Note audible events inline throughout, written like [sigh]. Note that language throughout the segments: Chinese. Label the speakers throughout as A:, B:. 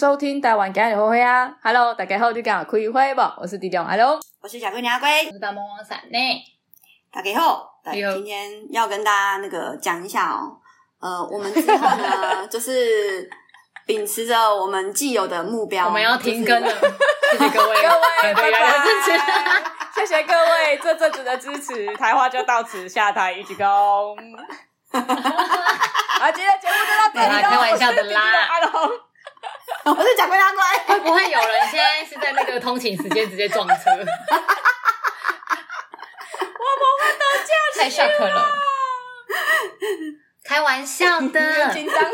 A: 收听台湾今日会啊！Hello，大家好，你敢有开会不？我是弟弟，Hello，
B: 我是小龟娘阿龟，
C: 我是大魔王闪内。
B: 大家好，今天要跟大家那个讲一下哦，呃，我们之后呢，[laughs] 就是秉持着我们既有的目标，
C: 我们要停更了，谢谢各位，[laughs]
A: 各位，拜拜，
C: 支持，
A: 谢谢各位这阵子的支持，台话就到此下台一鞠躬。[laughs] 啊，今天节目就到这里，
C: 开玩笑的啦。[laughs]
B: 我是贾龟阿龟，
C: 会不会有人现在是在那个通勤时间直接撞车？[laughs] 太 shock 了！开玩笑的，
A: 紧张哦！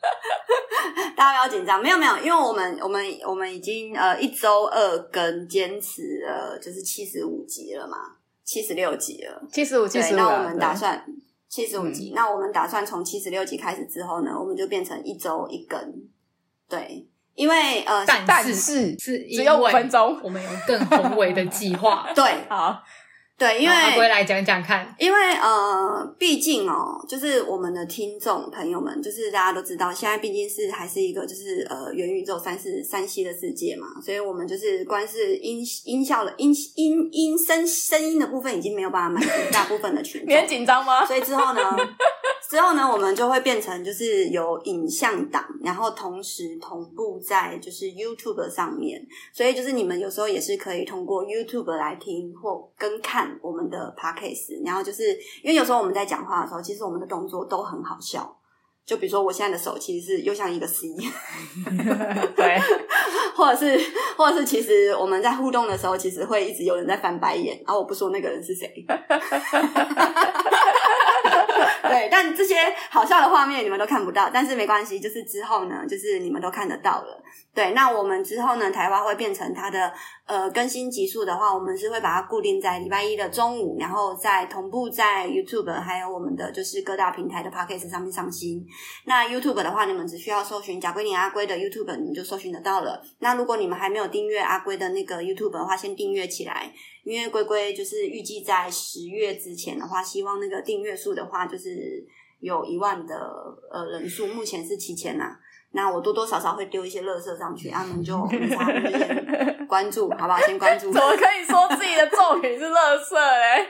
A: [laughs]
B: 大家不要紧张，没有没有，因为我们我们我们已经呃一周二更坚持了，就是七十五集了嘛，七十六集了，
A: 七十五，七十五。
B: 那我们打算七十五集，那我们打算从七十六集开始之后呢，我们就变成一周一更。对，因为呃，
C: 但是是
A: 只有五分钟，
C: 我们有更宏伟的计划。[laughs]
B: 对，
A: 好。
B: 对，因为
C: 阿龟来讲讲看，
B: 因为呃，毕竟哦，就是我们的听众朋友们，就是大家都知道，现在毕竟是还是一个就是呃元宇宙三四三 C 的世界嘛，所以我们就是光是音音效的音音音声声音的部分已经没有办法满足大部分的群众。[laughs]
A: 你很紧张吗？
B: 所以之后呢，之后呢，我们就会变成就是有影像档，然后同时同步在就是 YouTube 上面，所以就是你们有时候也是可以通过 YouTube 来听或跟看。我们的 podcast，然后就是因为有时候我们在讲话的时候，其实我们的动作都很好笑。就比如说我现在的手其实是又像一个 C，[laughs]
A: 对，[laughs]
B: 或者是或者是其实我们在互动的时候，其实会一直有人在翻白眼，然后我不说那个人是谁。[laughs] [laughs] 对，但这些好笑的画面你们都看不到，但是没关系，就是之后呢，就是你们都看得到了。对，那我们之后呢，台湾会变成它的呃更新集数的话，我们是会把它固定在礼拜一的中午，然后再同步在 YouTube 还有我们的就是各大平台的 Podcast 上面上新。那 YouTube 的话，你们只需要搜寻贾龟年阿龟的 YouTube，你们就搜寻得到了。那如果你们还没有订阅阿龟的那个 YouTube 的话，先订阅起来，因为龟龟就是预计在十月之前的话，希望那个订阅数的话就是有一万的呃人数，目前是七千呐。那我多多少少会丢一些垃圾上去，他们就没差，就先关注，好不好？先关注。
A: 怎么可以说自己的作品是垃圾嘞？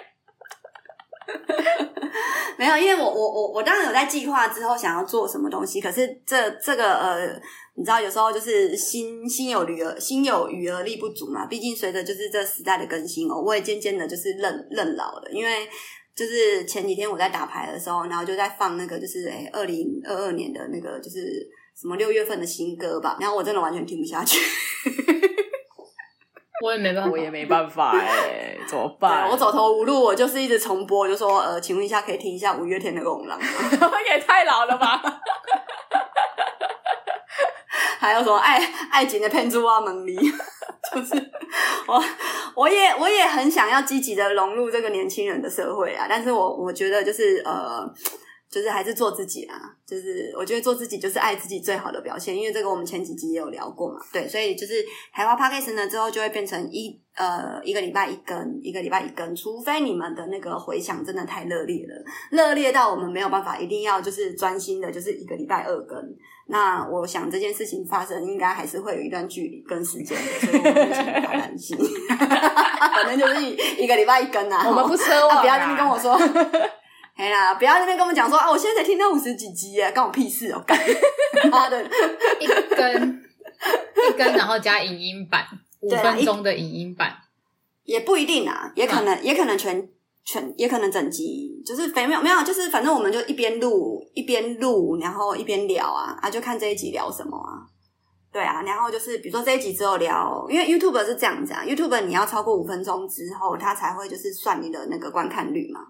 A: [laughs]
B: 没有，因为我我我我当然有在计划之后想要做什么东西，可是这这个呃，你知道有时候就是心心有余而心有余而力不足嘛。毕竟随着就是这时代的更新哦，我也渐渐的就是认认老了。因为就是前几天我在打牌的时候，然后就在放那个就是诶二零二二年的那个就是。什么六月份的新歌吧，然后我真的完全听不下去。
C: 我也没办法，[laughs]
A: 我也没办法哎，怎么 [laughs] 办？
B: 我走投无路，我就是一直重播，就说呃，请问一下，可以听一下五月天的《狼人》吗？[laughs]
A: 也太老了吧！
B: 还有什么爱爱情的骗子啊，蒙离，就是我我也我也很想要积极的融入这个年轻人的社会啊，但是我我觉得就是呃。就是还是做自己啦，就是我觉得做自己就是爱自己最好的表现，因为这个我们前几集也有聊过嘛，对，所以就是海花 Podcast 呢之后就会变成一呃一个礼拜一更，一个礼拜一更，除非你们的那个回响真的太热烈了，热烈到我们没有办法一定要就是专心的，就是一个礼拜二更，那我想这件事情发生应该还是会有一段距离跟时间的，所以我们不太担心，[laughs] 反正就是一一个礼拜一更啊，
A: 我们不奢望、啊，
B: 不要这么跟我说。哎啦，不要在那边跟我们讲说啊！我现在才听到五十几集耶，关我屁事哦！干 [laughs] 妈的，
C: 一根一根，然后加影音版五分钟的影音版，
B: 也不一定啊，也可能、嗯、也可能全全也可能整集，就是没有没有，就是反正我们就一边录一边录，然后一边聊啊啊，就看这一集聊什么啊？对啊，然后就是比如说这一集之后聊，因为 YouTube 是这样子啊，YouTube 你要超过五分钟之后，它才会就是算你的那个观看率嘛。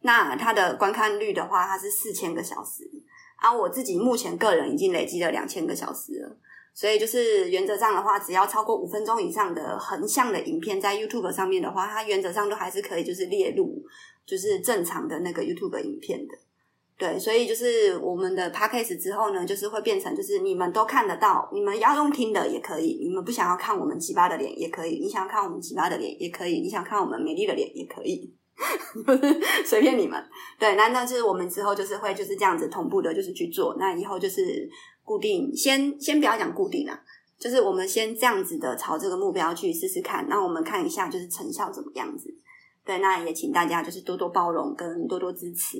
B: 那它的观看率的话，它是四千个小时，啊，我自己目前个人已经累积了两千个小时了，所以就是原则上的话，只要超过五分钟以上的横向的影片在 YouTube 上面的话，它原则上都还是可以就是列入就是正常的那个 YouTube 影片的，对，所以就是我们的 Podcast 之后呢，就是会变成就是你们都看得到，你们要用听的也可以，你们不想要看我们奇葩的脸也可以，你想要看我们奇葩的脸也可以，你想看我们美丽的脸也可以。就 [laughs] 是随便你们。对，那那就是我们之后就是会就是这样子同步的，就是去做。那以后就是固定，先先不要讲固定了，就是我们先这样子的朝这个目标去试试看。那我们看一下就是成效怎么样子。对，那也请大家就是多多包容跟多多支持。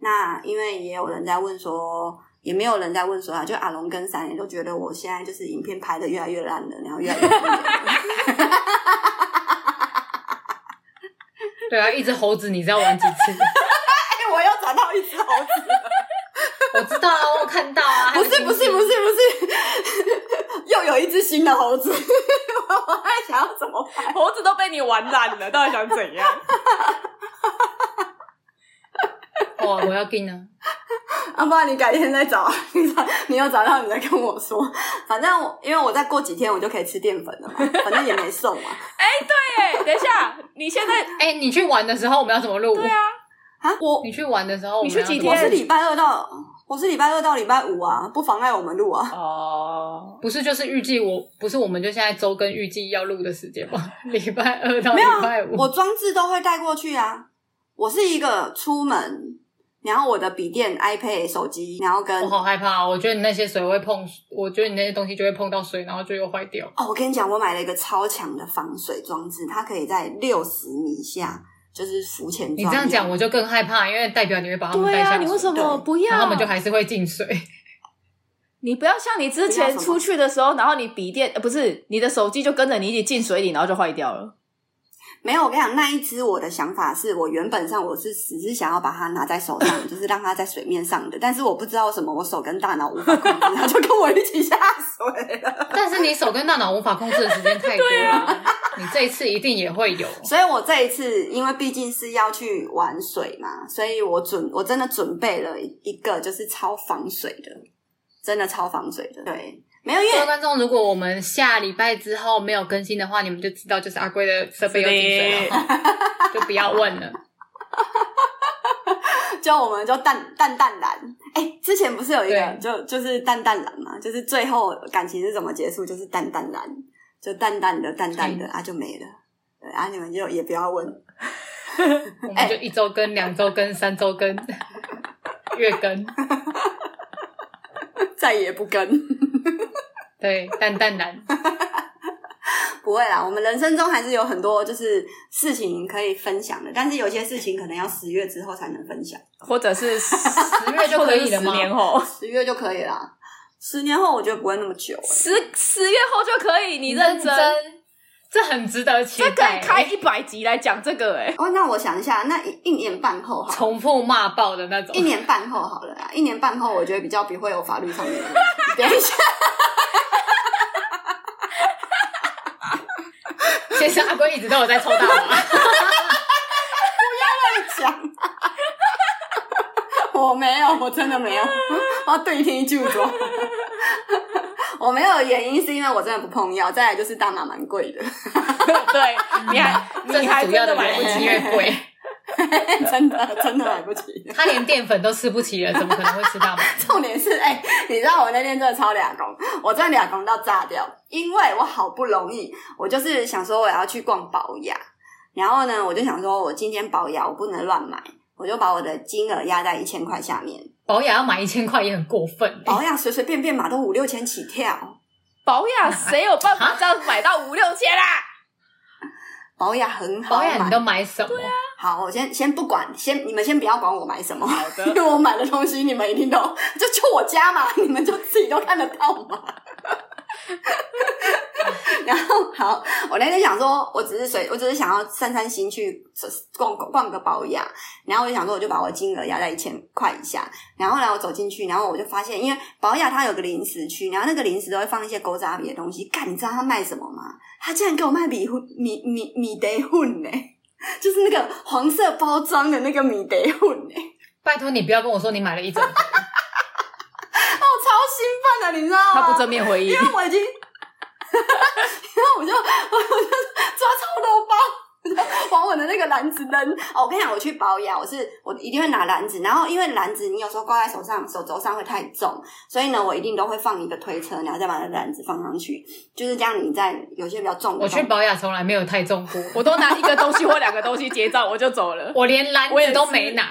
B: 那因为也有人在问说，也没有人在问说啊，就阿龙跟三爷都觉得我现在就是影片拍的越来越烂了，然后越来越 [laughs]
C: 对啊，一只猴子，你知道玩几次？[laughs]
B: 哎，我又找到一只猴子，[laughs]
C: 我知道啊，我看到啊。
B: 不是不是不是不是，[laughs] 又有一只新的猴子，我还想要怎么办？
A: 猴子都被你玩烂了，到底想怎样？
C: 哇，我要跟呢。
B: 啊，不然你改天再找，你找你有找到你再跟我说。反正我因为我再过几天我就可以吃淀粉了嘛，反正也没瘦嘛。
A: 哎、欸，对，哎，等一下，你现在
C: 哎、欸，你去玩的时候我们要怎么录？
A: 对啊，
B: 啊，我
C: 你去玩的时候，
A: 你去几天？
B: 我是礼拜二到我是礼拜二到礼拜五啊，不妨碍我们录啊。
C: 哦，不是，就是预计我不是，我们就现在周跟预计要录的时间吗？[laughs] 礼拜二到礼拜五，
B: 我装置都会带过去啊。我是一个出门。然后我的笔电、iPad、手机，然后跟
C: 我好害怕，我觉得你那些水会碰，我觉得你那些东西就会碰到水，然后就又坏掉。
B: 哦，我跟你讲，我买了一个超强的防水装置，它可以在六十米下就是浮潜。
C: 你这样讲我就更害怕，因为代表你会把他们带下水。
A: 对啊，你为什么不要？
C: 然后他们就还是会进水。[laughs]
A: 你不要像你之前出去的时候，然后你笔电呃不是你的手机就跟着你一起进水里，然后就坏掉了。
B: 没有，我跟你讲，那一只我的想法是我原本上我是只是想要把它拿在手上，[laughs] 就是让它在水面上的，但是我不知道什么，我手跟大脑无法控制，它就跟我一起下水了。[laughs]
C: 但是你手跟大脑无法控制的时间太多了，啊、你这一次一定也会有。
B: 所以我这一次，因为毕竟是要去玩水嘛，所以我准我真的准备了一个就是超防水的，真的超防水的，对。没有，因
C: 为观众，如果我们下礼拜之后没有更新的话，你们就知道就是阿龟的设备又进水了，[laughs] 就不要问了。
B: 就我们就淡淡淡蓝，哎、欸，之前不是有一个就就是淡淡蓝嘛，就是最后感情是怎么结束，就是淡淡蓝，就淡淡的淡淡的啊就没了，对啊，你们就也不要问，[laughs]
C: 我们就一周更、两周更、三周更、月更，[laughs]
B: 再也不更。
C: 对，淡淡然，[laughs]
B: 不会啦。我们人生中还是有很多就是事情可以分享的，但是有些事情可能要十月之后才能分享，
A: 或者是 [laughs] 十
C: 月就可以了吗？
A: 十年后，
B: 十月就可以啦。十年后我觉得不会那么久，
A: 十十月后就可以。你认真，认真
C: 这很值得期待。
A: 这可以开一百集来讲这个哎。
B: 哦，那我想一下，那一一年半后哈，
C: 重复骂爆的那种。
B: 一年半后好了啦，一年半后我觉得比较不会有法律上面的。[laughs] 等一下。
C: 其实阿龟一直都有在抽大麻，[laughs] 不
B: 要乱讲。我没有，我真的没有，我要对天一句。我 [laughs] 没有原因是因为我真的不碰药，再来就是大麻蛮贵的。[laughs]
A: 对，你还你还真的买不起，
C: 越贵。[laughs]
B: 真的真的买不起，
C: 他连淀粉都吃不起了，怎么可能会吃大麻？
B: 重点是，哎、欸，你知道我那天真的超俩工，我真的俩工到炸掉，因为我好不容易，我就是想说我要去逛保雅，然后呢，我就想说我今天保雅我不能乱买，我就把我的金额压在一千块下面。
C: 宝雅要买一千块也很过分，
B: 保养随随便便买都五六千起跳，
A: 保养谁有办法这样买到五六千啦？[laughs]
B: 宝雅很好，
C: 保养你都买什么？
A: 对啊，
B: 好，我先先不管，先你们先不要管我买什么，
A: 好的，[laughs]
B: 因为我买的东西你们一定都就就我家嘛，[laughs] 你们就自己都看得到嘛。[laughs] 然后好，我那天想说，我只是随，我只是想要散散心去逛逛个保养，然后我就想说，我就把我金额压在一千块以下。然后呢，我走进去，然后我就发现，因为宝雅它有个零食区，然后那个零食都会放一些狗杂米的东西。干，你知道他卖什么吗？他竟然给我卖米粉米米米德混呢，就是那个黄色包装的那个米德混呢。[laughs]
C: 拜托你不要跟我说你买了一整盒，[laughs] 哦，
B: 超兴奋的，你知道吗？
A: 他不正面回应，
B: 因为我已经，[laughs] 然后我就 [laughs] 我就抓超多包，往 [laughs] 我的那个篮子扔。哦，我跟你讲，我去保养，我是我一定会拿篮子，然后因为篮子你有时候挂在手上，手肘上会太重，所以呢，我一定都会放一个推车，然后再把那篮子放上去，就是这样。你在有些比较重的，
C: 我去保养从来没有太重过，
A: 我都拿一个东西或两个东西结账，我就走了，
C: 我连篮子都没拿。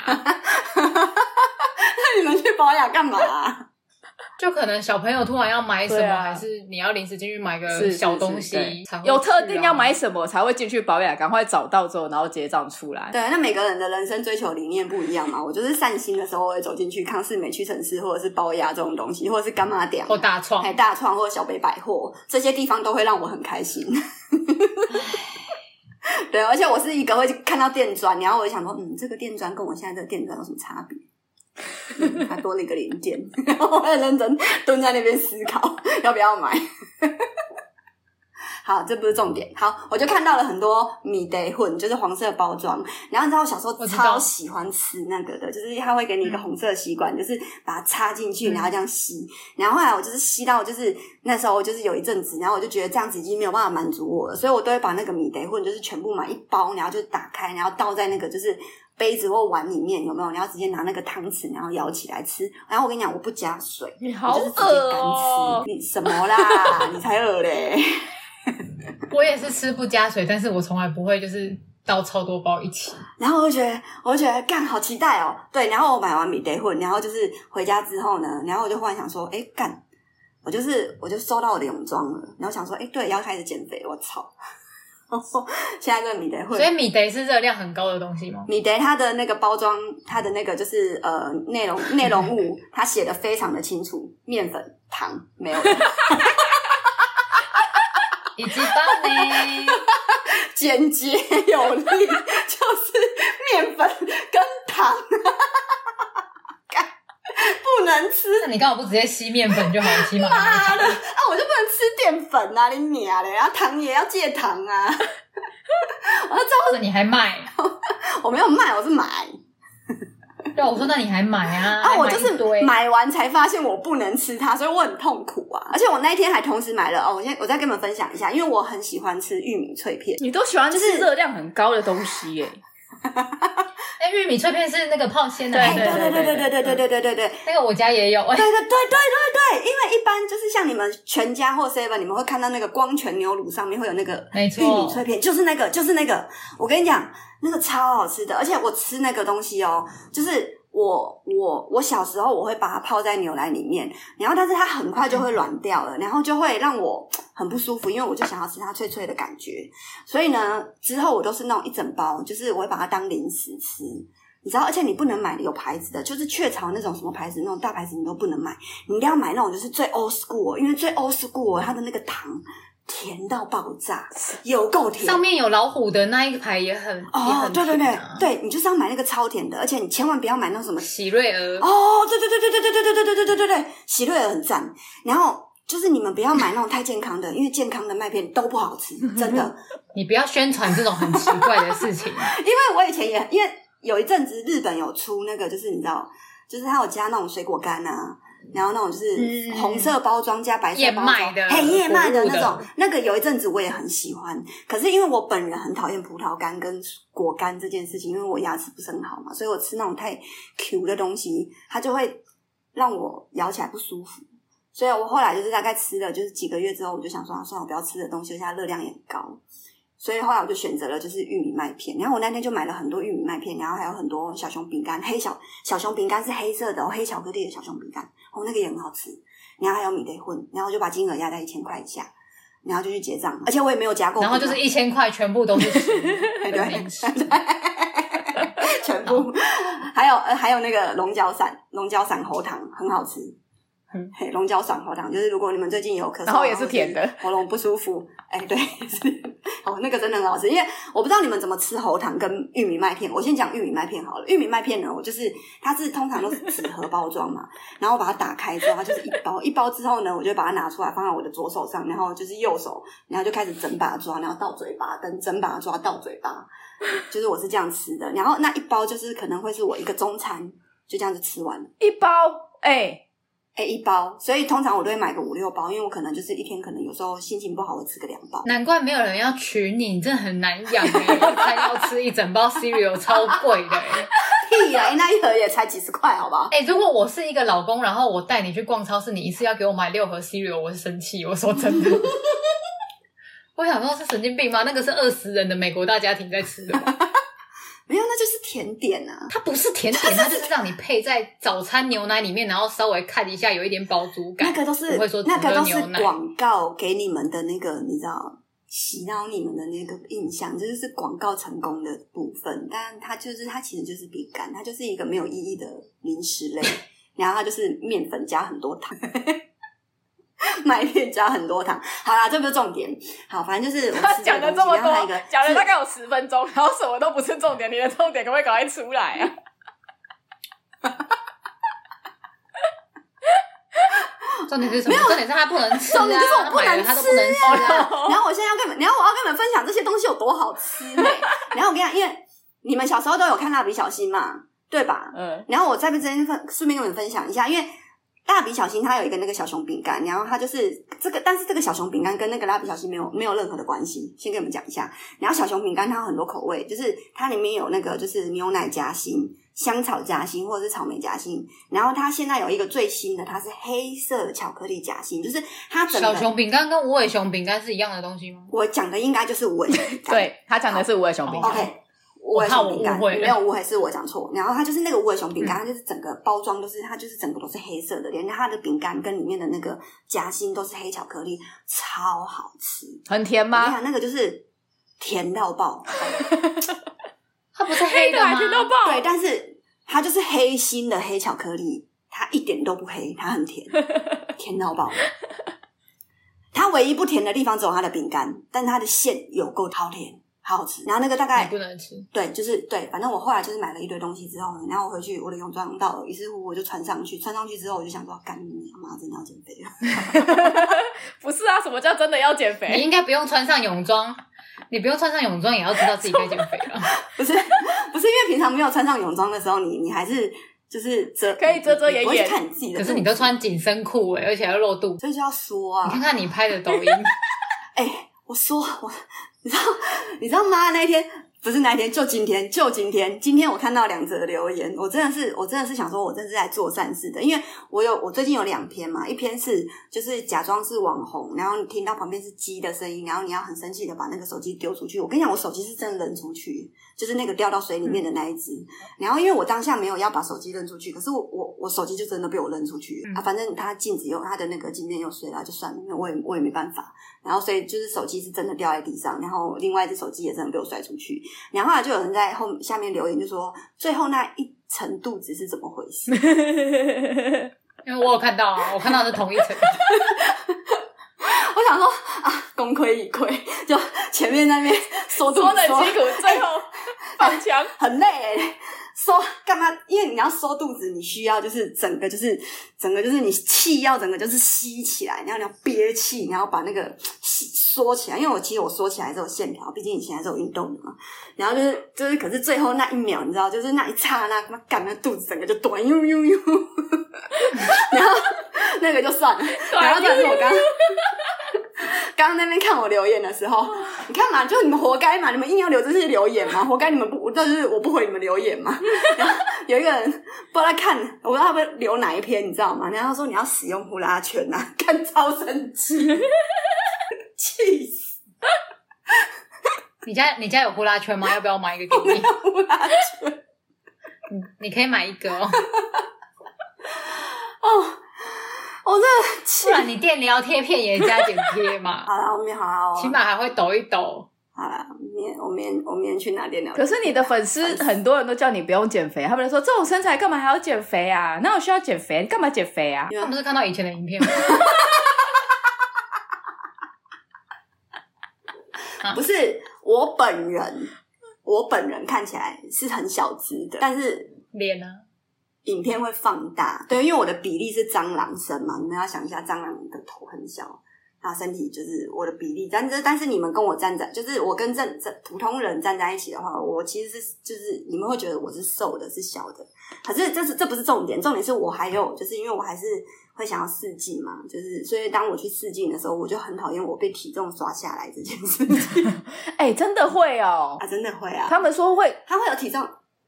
B: 那你们去保养干嘛啊？
C: 就可能小朋友突然要买什么，啊、还是你要临时进去买个小东西，啊、
A: 有特定要买什么才会进去保养，赶快找到之后，然后结账出来。
B: 对，那每个人的人生追求理念不一样嘛。我就是散心的时候我会走进去康是美、屈城市，或者是包雅这种东西，或者是干妈店，
C: 或大创，
B: 还大创或者小北百货这些地方都会让我很开心。[laughs] 对，而且我是一个会看到电钻，然后我就想说，嗯，这个电钻跟我现在这个电钻有什么差别？还、嗯、多了一个零件，然后我很认真蹲在那边思考要不要买。好，这不是重点。好，我就看到了很多米德混，就是黄色包装。然后你知道我小时候超喜欢吃那个的，就是他会给你一个红色吸管，就是把它插进去，然后这样吸。然后后来我就是吸到，就是那时候就是有一阵子，然后我就觉得这样子已经没有办法满足我了，所以我都会把那个米德混就是全部买一包，然后就打开，然后倒在那个就是。杯子或碗里面有没有？你要直接拿那个汤匙，然后舀起来吃。然后我跟你讲，我不加水，
A: 你好。
B: 你什么啦？你才饿嘞！[laughs]
C: 我也是吃不加水，但是我从来不会就是倒超多包一起。
B: 然后我就觉得，我就觉得干好期待哦。对，然后我买完米得混，然后就是回家之后呢，然后我就忽然想说，哎干，我就是我就收到我的泳装了。然后想说，哎对，要开始减肥，我操！[laughs] 现在这个米德会，
C: 所以米德是热量很高的东西吗？
B: 米德它的那个包装，它的那个就是呃内容 [laughs] 内容物，它写的非常的清楚，面粉、糖没有的，
C: 以及棒呢，
B: 简洁有力，[laughs] 就是面粉跟糖。[laughs] 不能吃，
C: 那你刚好不直接吸面粉就好了？起码
B: 妈的啊，我就不能吃淀粉啊！你娘嘞，然后糖也要戒糖啊！[laughs] 我要照
C: 着你还卖？[laughs]
B: 我没有卖，我是买。
C: 对，我说那你还买啊？
B: 啊，我就是买完才发现我不能吃它，所以我很痛苦啊！而且我那一天还同时买了哦，我先我再跟你们分享一下，因为我很喜欢吃玉米脆片。
A: 你都喜欢吃热量很高的东西耶？[laughs]
C: 哎，玉米脆片是那个泡鲜的，
B: 对对对对对对对对对对对，
C: 那个我家也有。对
B: 对对对对对，因为一般就是像你们全家或 seven，你们会看到那个光泉牛乳上面会有那个玉米脆片，就是那个就是那个。我跟你讲，那个超好吃的，而且我吃那个东西哦，就是。我我我小时候我会把它泡在牛奶里面，然后但是它很快就会软掉了，然后就会让我很不舒服，因为我就想要吃它脆脆的感觉。所以呢，之后我都是那种一整包，就是我会把它当零食吃，你知道？而且你不能买有牌子的，就是雀巢那种什么牌子，那种大牌子你都不能买，你一定要买那种就是最 old school，因为最 old school 它的那个糖。甜到爆炸，有够甜。
C: 上面有老虎的那一排也很
B: 哦，对对对，对你就是要买那个超甜的，而且你千万不要买那种什么
C: 喜瑞儿
B: 哦，对对对对对对对对对对对对对对，喜瑞儿很赞。然后就是你们不要买那种太健康的，因为健康的麦片都不好吃，[laughs] 真的。
C: 你不要宣传这种很奇怪的事情，[laughs]
B: 因为我以前也因为有一阵子日本有出那个，就是你知道，就是他有加那种水果干啊。然后那种就是红色包装加白色包装，
C: 燕麦的，
B: 嘿，燕麦的那种，那个有一阵子我也很喜欢。可是因为我本人很讨厌葡萄干跟果干这件事情，因为我牙齿不是很好嘛，所以我吃那种太 Q 的东西，它就会让我咬起来不舒服。所以我后来就是大概吃了就是几个月之后，我就想说，啊算了，我不要吃的东西，现在热量也很高。所以后来我就选择了就是玉米麦片，然后我那天就买了很多玉米麦片，然后还有很多小熊饼干，黑小小熊饼干是黑色的，黑巧克力的小熊饼干，哦，那个也很好吃。然后还有米德混，然后就把金额压在一千块以下，然后就去结账，而且我也没有加购。
C: 然后就是一千块全部都是吃，[laughs]
B: 对对，全部 [laughs] 还有呃还有那个龙角散，龙角散喉糖很好吃。嗯，嘿，龙角爽喉糖就是如果你们最近有咳嗽，
A: 然后也是甜的，
B: 喉咙不舒服，哎、欸，对，是哦，那个真的很好吃。因为我不知道你们怎么吃喉糖跟玉米麦片，我先讲玉米麦片好了。玉米麦片呢，我就是它是通常都是纸盒包装嘛，然后我把它打开之后，它就是一包一包之后呢，我就把它拿出来放在我的左手上，然后就是右手，然后就开始整把抓，然后到嘴巴，等整把抓到嘴巴，就是我是这样吃的。然后那一包就是可能会是我一个中餐，就这样子吃完了。
A: 一包，哎、欸。
B: 哎、欸，一包，所以通常我都会买个五六包，因为我可能就是一天可能有时候心情不好，我吃个两包。
C: 难怪没有人要娶你，你真的很难养哎，[laughs] 一餐要吃一整包 cereal，超贵的哎。[laughs]
B: 屁呀，那一盒也才几十块，好不好？
C: 哎、欸，如果我是一个老公，然后我带你去逛超市，你一次要给我买六盒 cereal，我是生气。我说真的，[laughs] 我想说是神经病吗？那个是二十人的美国大家庭在吃的
B: 甜点啊！
C: 它不是甜点，它就是让你配在早餐牛奶里面，然后稍微看一下，有一点饱足感。
B: 那个都是
C: 不会说
B: 那个都是广告给你们的那个，你知道，洗脑你们的那个印象，这就是广告成功的部分。但它就是它其实就是饼干，它就是一个没有意义的零食类，然后它就是面粉加很多糖。[laughs] 麦片加很多糖，好啦，这不是重点。好，反正就是
A: 我讲了这么多，讲了大概有十分钟，然后什么都不是重点。你的重点可不可以赶快出来啊？[laughs]
C: 重点是什么？重点是他不能吃啊！
B: 重点就是我不能吃，
C: 他都不能吃啊。
B: 然后我现在要跟你们，然后我要跟你们分享这些东西有多好吃呢？[laughs] 然后我跟你讲，因为你们小时候都有看蜡笔小新嘛，对吧？嗯。然后我在这边分顺便跟你们分享一下，因为。蜡笔小新它有一个那个小熊饼干，然后它就是这个，但是这个小熊饼干跟那个蜡笔小新没有没有任何的关系。先跟你们讲一下，然后小熊饼干它有很多口味，就是它里面有那个就是牛奶夹心、香草夹心或者是草莓夹心。然后它现在有一个最新的，它是黑色的巧克力夹心，就是它整个
C: 小熊饼干跟无尾熊饼干是一样的东西吗？
B: 我讲的应该就是无尾熊饼干，
A: 对，他讲的是无尾熊饼干。
B: OK。无尾熊饼干没有误会，是我讲错。然后它就是那个无尾熊饼干，它就是整个包装都是，它就是整个都是黑色的，连它的饼干跟里面的那个夹心都是黑巧克力，超好吃。
A: 很甜吗？
B: 你看那个就是甜到爆，[laughs]
C: 它不是黑的吗？
A: 甜到爆。
B: 对，但是它就是黑心的黑巧克力，它一点都不黑，它很甜，[laughs] 甜到爆。它唯一不甜的地方只有它的饼干，但它的馅有够超甜。好好吃，然后那个大概
C: 不能吃，
B: 对，就是对，反正我后来就是买了一堆东西之后呢，然后我回去我的泳装到了，于是乎我就穿上去，穿上去之后我就想说，干你妈，真的要减肥了？[laughs]
A: 不是啊，什么叫真的要减肥？
C: 你应该不用穿上泳装，你不用穿上泳装也要知道自己该减肥了。[laughs]
B: 不是，不是因为平常没有穿上泳装的时候，你你还是就是遮，
A: 可以遮遮掩掩
B: 看你自己的，
C: 可是你都穿紧身裤哎，而且要露肚子，
B: 所以就要说啊，
C: 你看看你拍的抖音，[laughs]
B: 哎、欸，我说我。你知道，[laughs] 你知道吗？那一天不是那一天，就今天，就今天。今天我看到两则留言，我真的是，我真的是想说，我真的是在做善事的。因为我有，我最近有两篇嘛，一篇是就是假装是网红，然后你听到旁边是鸡的声音，然后你要很生气的把那个手机丢出去。我跟你讲，我手机是真的扔出去，就是那个掉到水里面的那一只。然后因为我当下没有要把手机扔出去，可是我我我手机就真的被我扔出去啊。反正它镜子又它的那个镜面又碎了，就算了，那我也我也没办法。然后所以就是手机是真的掉在地上，然后另外一只手机也真的被我摔出去。然后后来就有人在后下面留言，就说最后那一层肚子是怎么回事？[laughs]
C: 因为我有看到啊，我看到是同一层。[laughs]
B: 我想说啊，功亏一篑，就前面那边缩肚子，缩
A: 的辛苦，最后 [laughs] 放枪、欸、
B: 很累、欸。缩干嘛？因为你要收肚子，你需要就是整个就是整个就是你气要整个就是吸起来，然后你要憋气，然后把那个缩起来。因为我其实我缩起来是有线条，毕竟以前还是有运动的嘛。然后就是就是，可是最后那一秒，你知道，就是那一刹那，他妈干那肚子整个就短，悠悠悠。[laughs] 然后那个就算了，然后就是我刚。[laughs] 刚刚那边看我留言的时候，你看嘛，就你们活该嘛，你们硬要留这些留言嘛，活该你们不，就是我不回你们留言嘛。然 [laughs] 后有一个人不知道看，我不知道他们留哪一篇，你知道吗？然后他说你要使用呼啦圈呐、啊，[laughs] 看超生气，[laughs] 气死！
C: 你家你家有呼啦圈吗？要不要买一个给你？
B: 呼啦圈，
C: 你你可以买一个哦。
B: 哦。我这
C: 不然你电疗贴片也加点贴嘛？[laughs]
B: 好了，我明天好了，
C: 起码还会抖一抖。
B: 好了，明天我明天我明天去拿电疗。
A: 可是你的粉丝很多人都叫你不用减肥，他们就说这种身材干嘛还要减肥啊？那我需要减肥，你干嘛减肥啊？
C: 他们是看到以前的影片吗？[laughs]
B: 不是我本人，我本人看起来是很小只的，但是
C: 脸呢？
B: 影片会放大，对，因为我的比例是蟑螂身嘛，你们要想一下，蟑螂的头很小，啊，身体就是我的比例，但是但是你们跟我站在，就是我跟正正普通人站在一起的话，我其实是就是你们会觉得我是瘦的，是小的，可是这是这不是重点，重点是我还有就是因为我还是会想要试镜嘛，就是所以当我去试镜的时候，我就很讨厌我被体重刷下来这件事情。[laughs]
A: 哎、欸，真的会哦，
B: 啊，真的会啊，
A: 他们说会，
B: 他会有体重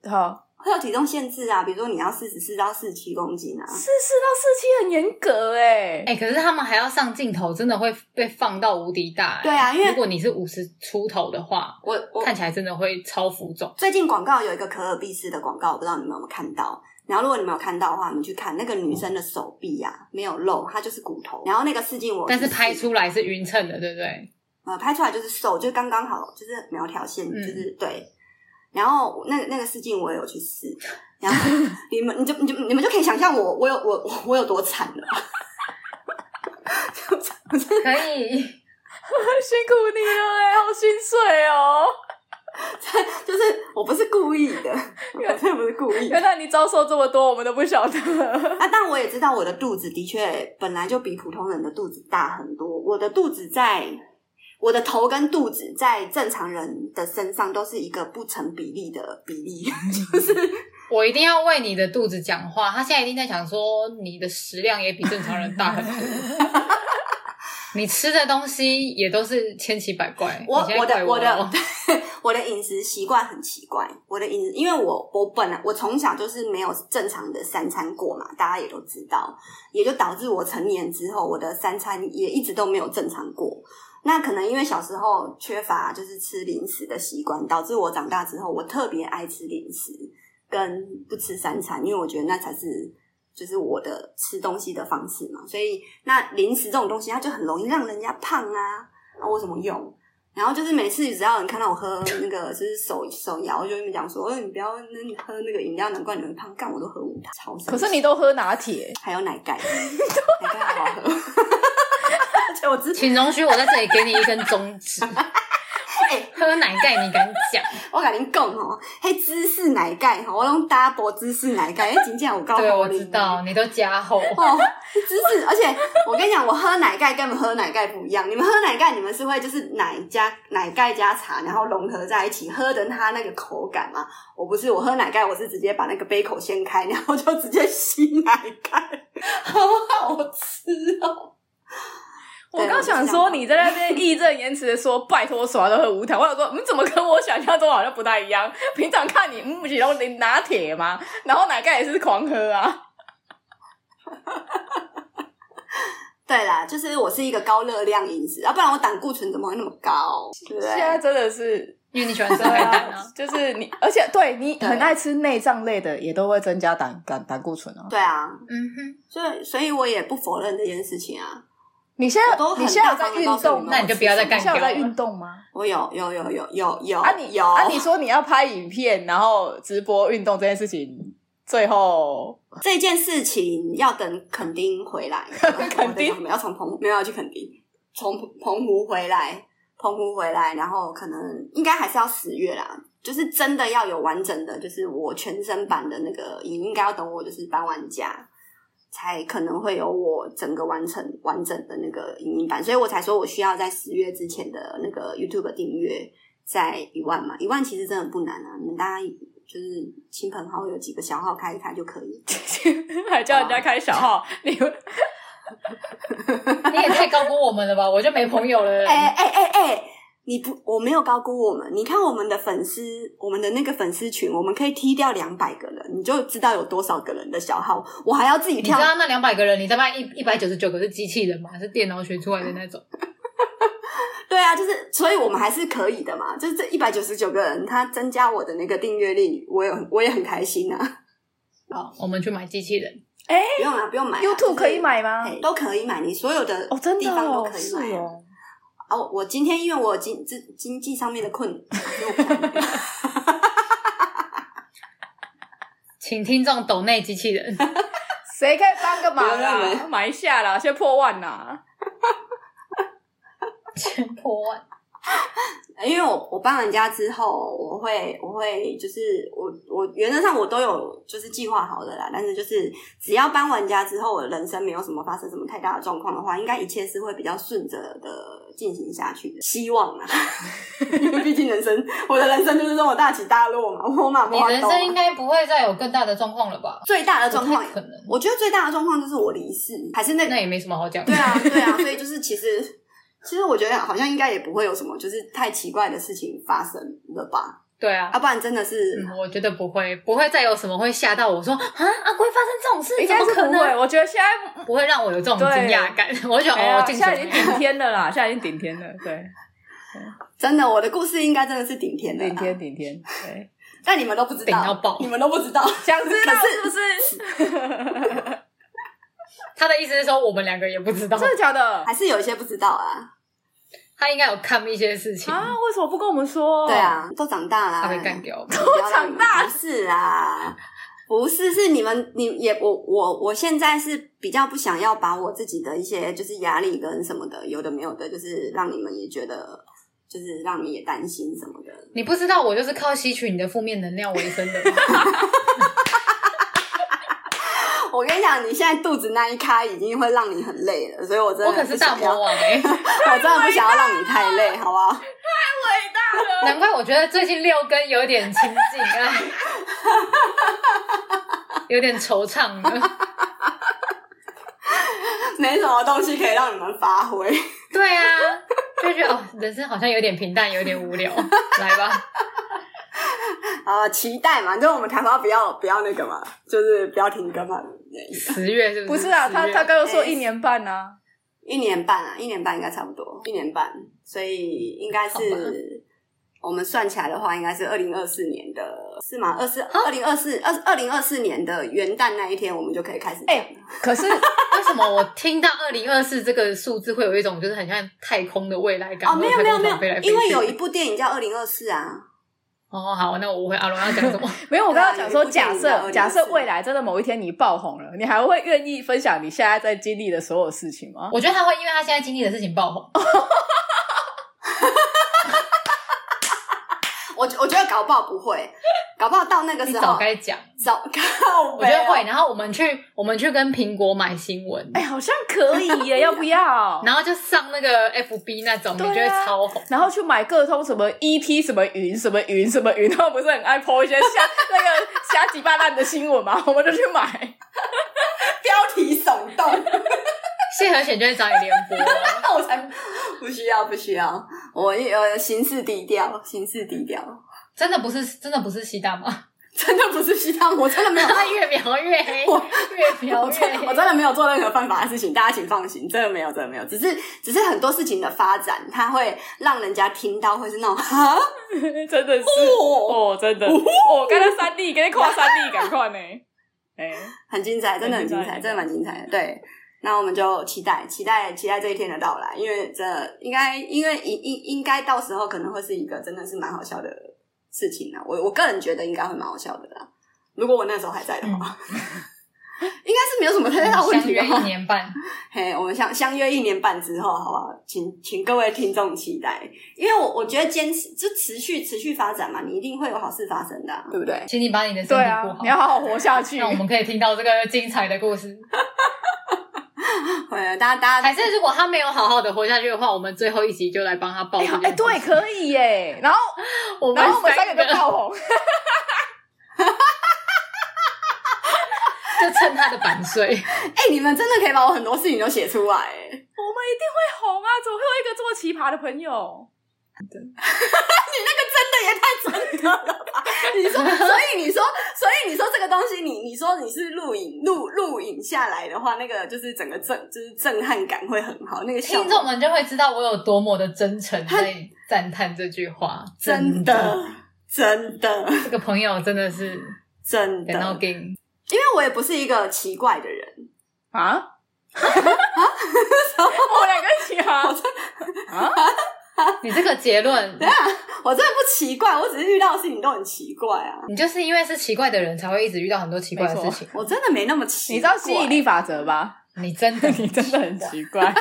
A: 好。
B: 会有体重限制啊，比如说你要四十四到四十七公斤啊，
A: 四十四到四七很严格哎、欸、
C: 哎、欸，可是他们还要上镜头，真的会被放到无敌大、欸。
B: 对啊，因为
C: 如果你是五十出头的话，
B: 我我
C: 看起来真的会超浮肿。
B: 最近广告有一个可尔必思的广告，我不知道你们有没有看到。然后如果你没有看到的话，你们去看那个女生的手臂呀、啊，没有露，她就是骨头。然后那个试镜我，
C: 但是拍出来是匀称的，对不对？
B: 呃，拍出来就是瘦，就刚刚好，就是苗条线，就是、嗯、对。然后那个那个试镜我也有去试。然后你们，你就你就你们就可以想象我我有我我有多惨了，[laughs]
C: 可以
A: 辛苦你了哎，好心碎哦。[laughs]
B: 就是我不是故意的，我真的不是故意。
A: 原来你遭受这么多，我们都不晓得。
B: 啊，但我也知道我的肚子的确本来就比普通人的肚子大很多。我的肚子在，我的头跟肚子在正常人的身上都是一个不成比例的比例，[laughs] 就是。
C: 我一定要为你的肚子讲话，他现在一定在想说，你的食量也比正常人大很多，[laughs] 你吃的东西也都是千奇百怪。
B: 我我的我的 [laughs] 我的饮食习惯很奇怪，我的饮食，因为我我本来我从小就是没有正常的三餐过嘛，大家也都知道，也就导致我成年之后，我的三餐也一直都没有正常过。那可能因为小时候缺乏就是吃零食的习惯，导致我长大之后，我特别爱吃零食。跟不吃三餐，因为我觉得那才是就是我的吃东西的方式嘛。所以那零食这种东西，它就很容易让人家胖啊。那我怎么用？然后就是每次只要你看到我喝那个就是手手摇，就跟你们讲说：“哎，你不要那你喝那个饮料，难怪你会胖。”干我都喝无糖，超
A: 可是你都喝拿铁，
B: 还有奶盖，[laughs] 奶盖好好喝。而且我之
C: 前，请容许我在这里给你一根中指。[laughs] 喝奶盖，你敢讲？[laughs]
B: 我跟你讲哦，嘿芝士奶盖吼，我用 double 芝士奶盖，哎，今天我告诉你，
C: 对，我知道，你都加厚
B: 哦，芝士，而且我跟你讲，我喝奶盖跟你们喝奶盖不一样。你们喝奶盖，你们是会就是奶加奶盖加茶，然后融合在一起喝的它那个口感嘛。我不是，我喝奶盖，我是直接把那个杯口掀开，然后就直接吸奶盖，[laughs] 好好吃哦。[laughs]
A: 我刚想说，你在那边义正言辞的说，拜托，什么都喝无糖。我想说，你怎么跟我想象中好像不太一样？平常看你，不是都你拿铁吗？然后奶盖也是狂喝啊。[laughs]
B: 对啦，就是我是一个高热量饮食，要、啊、不然我胆固醇怎么会那么高？对，
A: 现在真的是
C: 因为你喜欢吃海胆啊，[laughs]
A: 就是你，而且对你很爱吃内脏类的，也都会增加胆胆胆固醇啊。
B: 对啊，
C: 嗯哼，
B: 所以所以我也不否认这件事情啊。
A: 你现在你现在有在运动，
C: 那你就不要再干掉了。
A: 你现在有在运动吗？
B: 我有有有有有有
A: 啊！你有啊！你说你要拍影片，然后直播运动这件事情，最后
B: 这件事情要等垦丁回来，[laughs] 垦丁我们要从澎没有要去垦丁，从澎湖回来，澎湖回来，然后可能应该还是要十月啦。就是真的要有完整的，就是我全身版的那个影，应该要等我就是搬完家。才可能会有我整个完成完整的那个影音版，所以我才说我需要在十月之前的那个 YouTube 订阅在一万嘛，一万其实真的不难啊，你们大家就是亲朋好友几个小号开一开就可以，[laughs]
A: 还叫人家开小号，你们
C: 你也太高估我们了吧？我就没朋友了，
B: 哎哎哎哎。你不，我没有高估我们。你看我们的粉丝，我们的那个粉丝群，我们可以踢掉两百个人，你就知道有多少个人的小号。我还要自己跳。
C: 你知道那两百个人，你再卖一一百九十九个是机器人吗？还是电脑学出来的那种？[laughs]
B: 对啊，就是，所以我们还是可以的嘛。就是这一百九十九个人，他增加我的那个订阅率，我也我也很开心啊。
C: 好，我们去买机器人。
A: 哎、欸，
B: 不用啊，不用买啊。
A: YouTube 可以买吗？
B: 都可以买，你所有的
A: 哦，真的
B: 地方都可以买
A: 哦。
B: 哦，我今天因为我经经经济上面的困难，[laughs]
C: 请听众抖内机器人，[laughs]
A: 谁可以帮个忙啊？买一下啦，先破万啦，[laughs]
C: 先破万。
B: 因为我我搬完家之后，我会我会就是我我原则上我都有就是计划好的啦，但是就是只要搬完家之后，我的人生没有什么发生什么太大的状况的话，应该一切是会比较顺着的进行下去的，希望啊，[laughs] 因为毕竟人生我的人生就是这么大起大落嘛，我嘛，
C: 你人生应该不会再有更大的状况了吧？
B: 最大的状况
C: 可能，
B: 我觉得最大的状况就是我离世，还是那
C: 那也没什么好讲的，
B: 对啊对啊，所以就是其实。其实我觉得好像应该也不会有什么，就是太奇怪的事情发生了吧？
C: 对啊，
B: 要、啊、不然真的是、
C: 嗯，我觉得不会，不会再有什么会吓到我说啊，阿龟发生这种事，
A: 应该是不会。我觉得现在
C: 不会让我有这种惊讶感。我觉得哦，现
A: 在已经顶天了啦，现在已经顶天了。对，
B: 真的，我的故事应该真的是顶天的，
A: 顶天顶天。对，
B: 但你们都不知道，
C: 顶到爆，
B: 你们都不知道，
A: 想知道是不
B: 是？[laughs]
C: 他的意思是说，我们两个也不知道，
A: 真的假的？
B: 还是有一些不知道啊？
C: 他应该有看一些事情
A: 啊？为什么不跟我们说？
B: 对啊，都长大了，
C: 他被干掉，
A: 都长大
B: 不是啊？不是，是你们，你也我我我现在是比较不想要把我自己的一些就是压力跟什么的，有的没有的，就是让你们也觉得，就是让你也担心什么的。
C: 你不知道，我就是靠吸取你的负面能量为生的。[laughs]
B: 我跟你讲，你现在肚子那一开已经会让你很累了，所以我真的
C: 我可是大魔王哎、欸，[laughs]
B: 我真的不想要让你太累，好不好？太
A: 伟大了，
C: 难怪我觉得最近六根有点清静啊，[laughs] 有点惆怅了，
B: 没什么东西可以让你们发挥。
C: 对啊，就觉得哦，人生好像有点平淡，有点无聊，来吧。
B: 啊、呃，期待嘛，就我们谈话不要不要那个嘛，就是不要停更嘛。
C: 十月是不是？
A: 不是啊，他他刚刚说一年半啊，
B: 一年半啊，一年半应该差不多，一年半，所以应该是我们算起来的话，应该是二零二四年的，是吗？二四二零二四二二零二四年的元旦那一天，我们就可以开始。哎、
A: 欸，可是 [laughs]
C: 为什么我听到二零二四这个数字会有一种就是很像太空的未来感？
B: 哦，没有没有没有，因为有一部电影叫《二零二四》啊。
C: 哦，好，那我误会阿龙要讲什么？[laughs]
A: 没有，我刚刚讲说，[laughs] 假设假设未来真的某一天你爆红了，你还会愿意分享你现在在经历的所有事情吗？
C: 我觉得他会，因为他现在经历的事情爆红。[laughs]
B: 我我觉得搞不好不会，搞不好到那个时候
C: 早该讲，
B: 早告。[laughs]
C: 我觉得会，然后我们去我们去跟苹果买新闻，
A: 哎、欸，好像可以耶，要不要？[laughs]
C: 然后就上那个 FB 那种，你觉得超红。
A: 然后去买各通什么 ET 什么云什么云什么云，他们不是很爱 po 一些瞎 [laughs] 那个瞎鸡巴烂的新闻吗？我们就去买，
B: 标题耸动。
C: 谢和弦就会找你联播，[laughs]
B: 我才不需要，不需要。我呃，行事低调，行事低调。
C: 真的不是，真的不是西大吗？[laughs]
B: 真的不是西大，我真的没有。[laughs]
C: 他越描越黑，我越描越黑。
B: 我真的没有做任何犯法的事情，大家请放心，真的没有，真的没有。只是，只是很多事情的发展，它会让人家听到会是那种哈，
A: 真的是哦，哦，真的。哦，刚才三弟，给你夸三弟，赶快呢。哎，
B: 很精彩，真的很精彩，真的蛮精彩的，对。那我们就期待期待期待这一天的到来，因为这应该因为应应应该到时候可能会是一个真的是蛮好笑的事情呢。我我个人觉得应该会蛮好笑的啦。如果我那时候还在的话，嗯、[laughs] 应该是没有什么太大问题。
C: 相约一年半，
B: 嘿，我们相相约一年半之后，好不好？请请各位听众期待，因为我我觉得坚持就持续持续发展嘛，你一定会有好事发生的，对不对？
C: 请你把你的身体顾好，啊，
A: 你要好好活下去，[laughs]
C: 让我们可以听到这个精彩的故事。[laughs] [laughs]
B: 会，大家大家
C: 还是如果他没有好好的活下去的话，我们最后一集就来帮他报。哎、
A: 欸，对，可以耶。然后，[laughs] 我们然后我们三个都爆红，[laughs]
C: 就蹭他的版税。
B: 哎、欸，你们真的可以把我很多事情都写出来。哎，
A: 我们一定会红啊！怎么会有一个这么奇葩的朋友？[laughs]
B: 你那个真的也太真的了吧？你说，所以你说，所以你说这个东西，你你说你是录影录录影下来的话，那个就是整个震就是震撼感会很好。那个
C: 听众们就会知道我有多么的真诚在赞叹这句话，
B: 真的真的，
C: 这个朋友真的是
B: 真的。因为我也不是一个奇怪的人啊啊！
A: 我两个奇葩啊！[laughs]
C: 你这个结论，[laughs]
B: 对啊，我真的不奇怪，我只是遇到的事情都很奇怪啊。
C: 你就是因为是奇怪的人，才会一直遇到很多奇怪的事情。
B: 我真的没那么奇怪，
A: 你知道吸引力法则吧？
C: 你真的，[laughs]
A: 你真的很奇怪。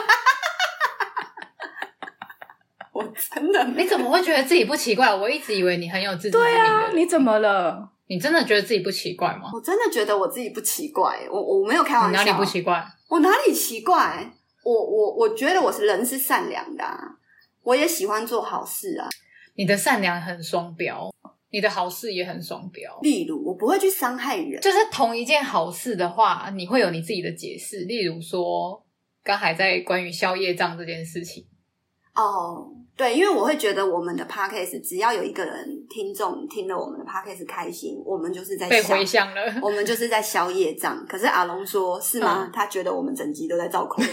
B: 我真的
C: 你怎么会觉得自己不奇怪？我一直以为你很有自知之明的。
A: 对啊，你怎么了？
C: 你真的觉得自己不奇怪吗？
B: 我真的觉得我自己不奇怪，我我没有开玩笑。
C: 你哪里不奇怪？
B: 我哪里奇怪？我我我觉得我是人是善良的啊，我也喜欢做好事啊。
C: 你的善良很双标，你的好事也很双标。
B: 例如，我不会去伤害人，
C: 就是同一件好事的话，你会有你自己的解释。例如说，刚才在关于宵夜账这件事情。
B: 哦，对，因为我会觉得我们的 podcast 只要有一个人听众听了我们的 podcast 开心，我们就是在
C: 被回响了，[laughs]
B: 我们就是在宵夜账。可是阿龙说，是吗？嗯、他觉得我们整集都在造口业。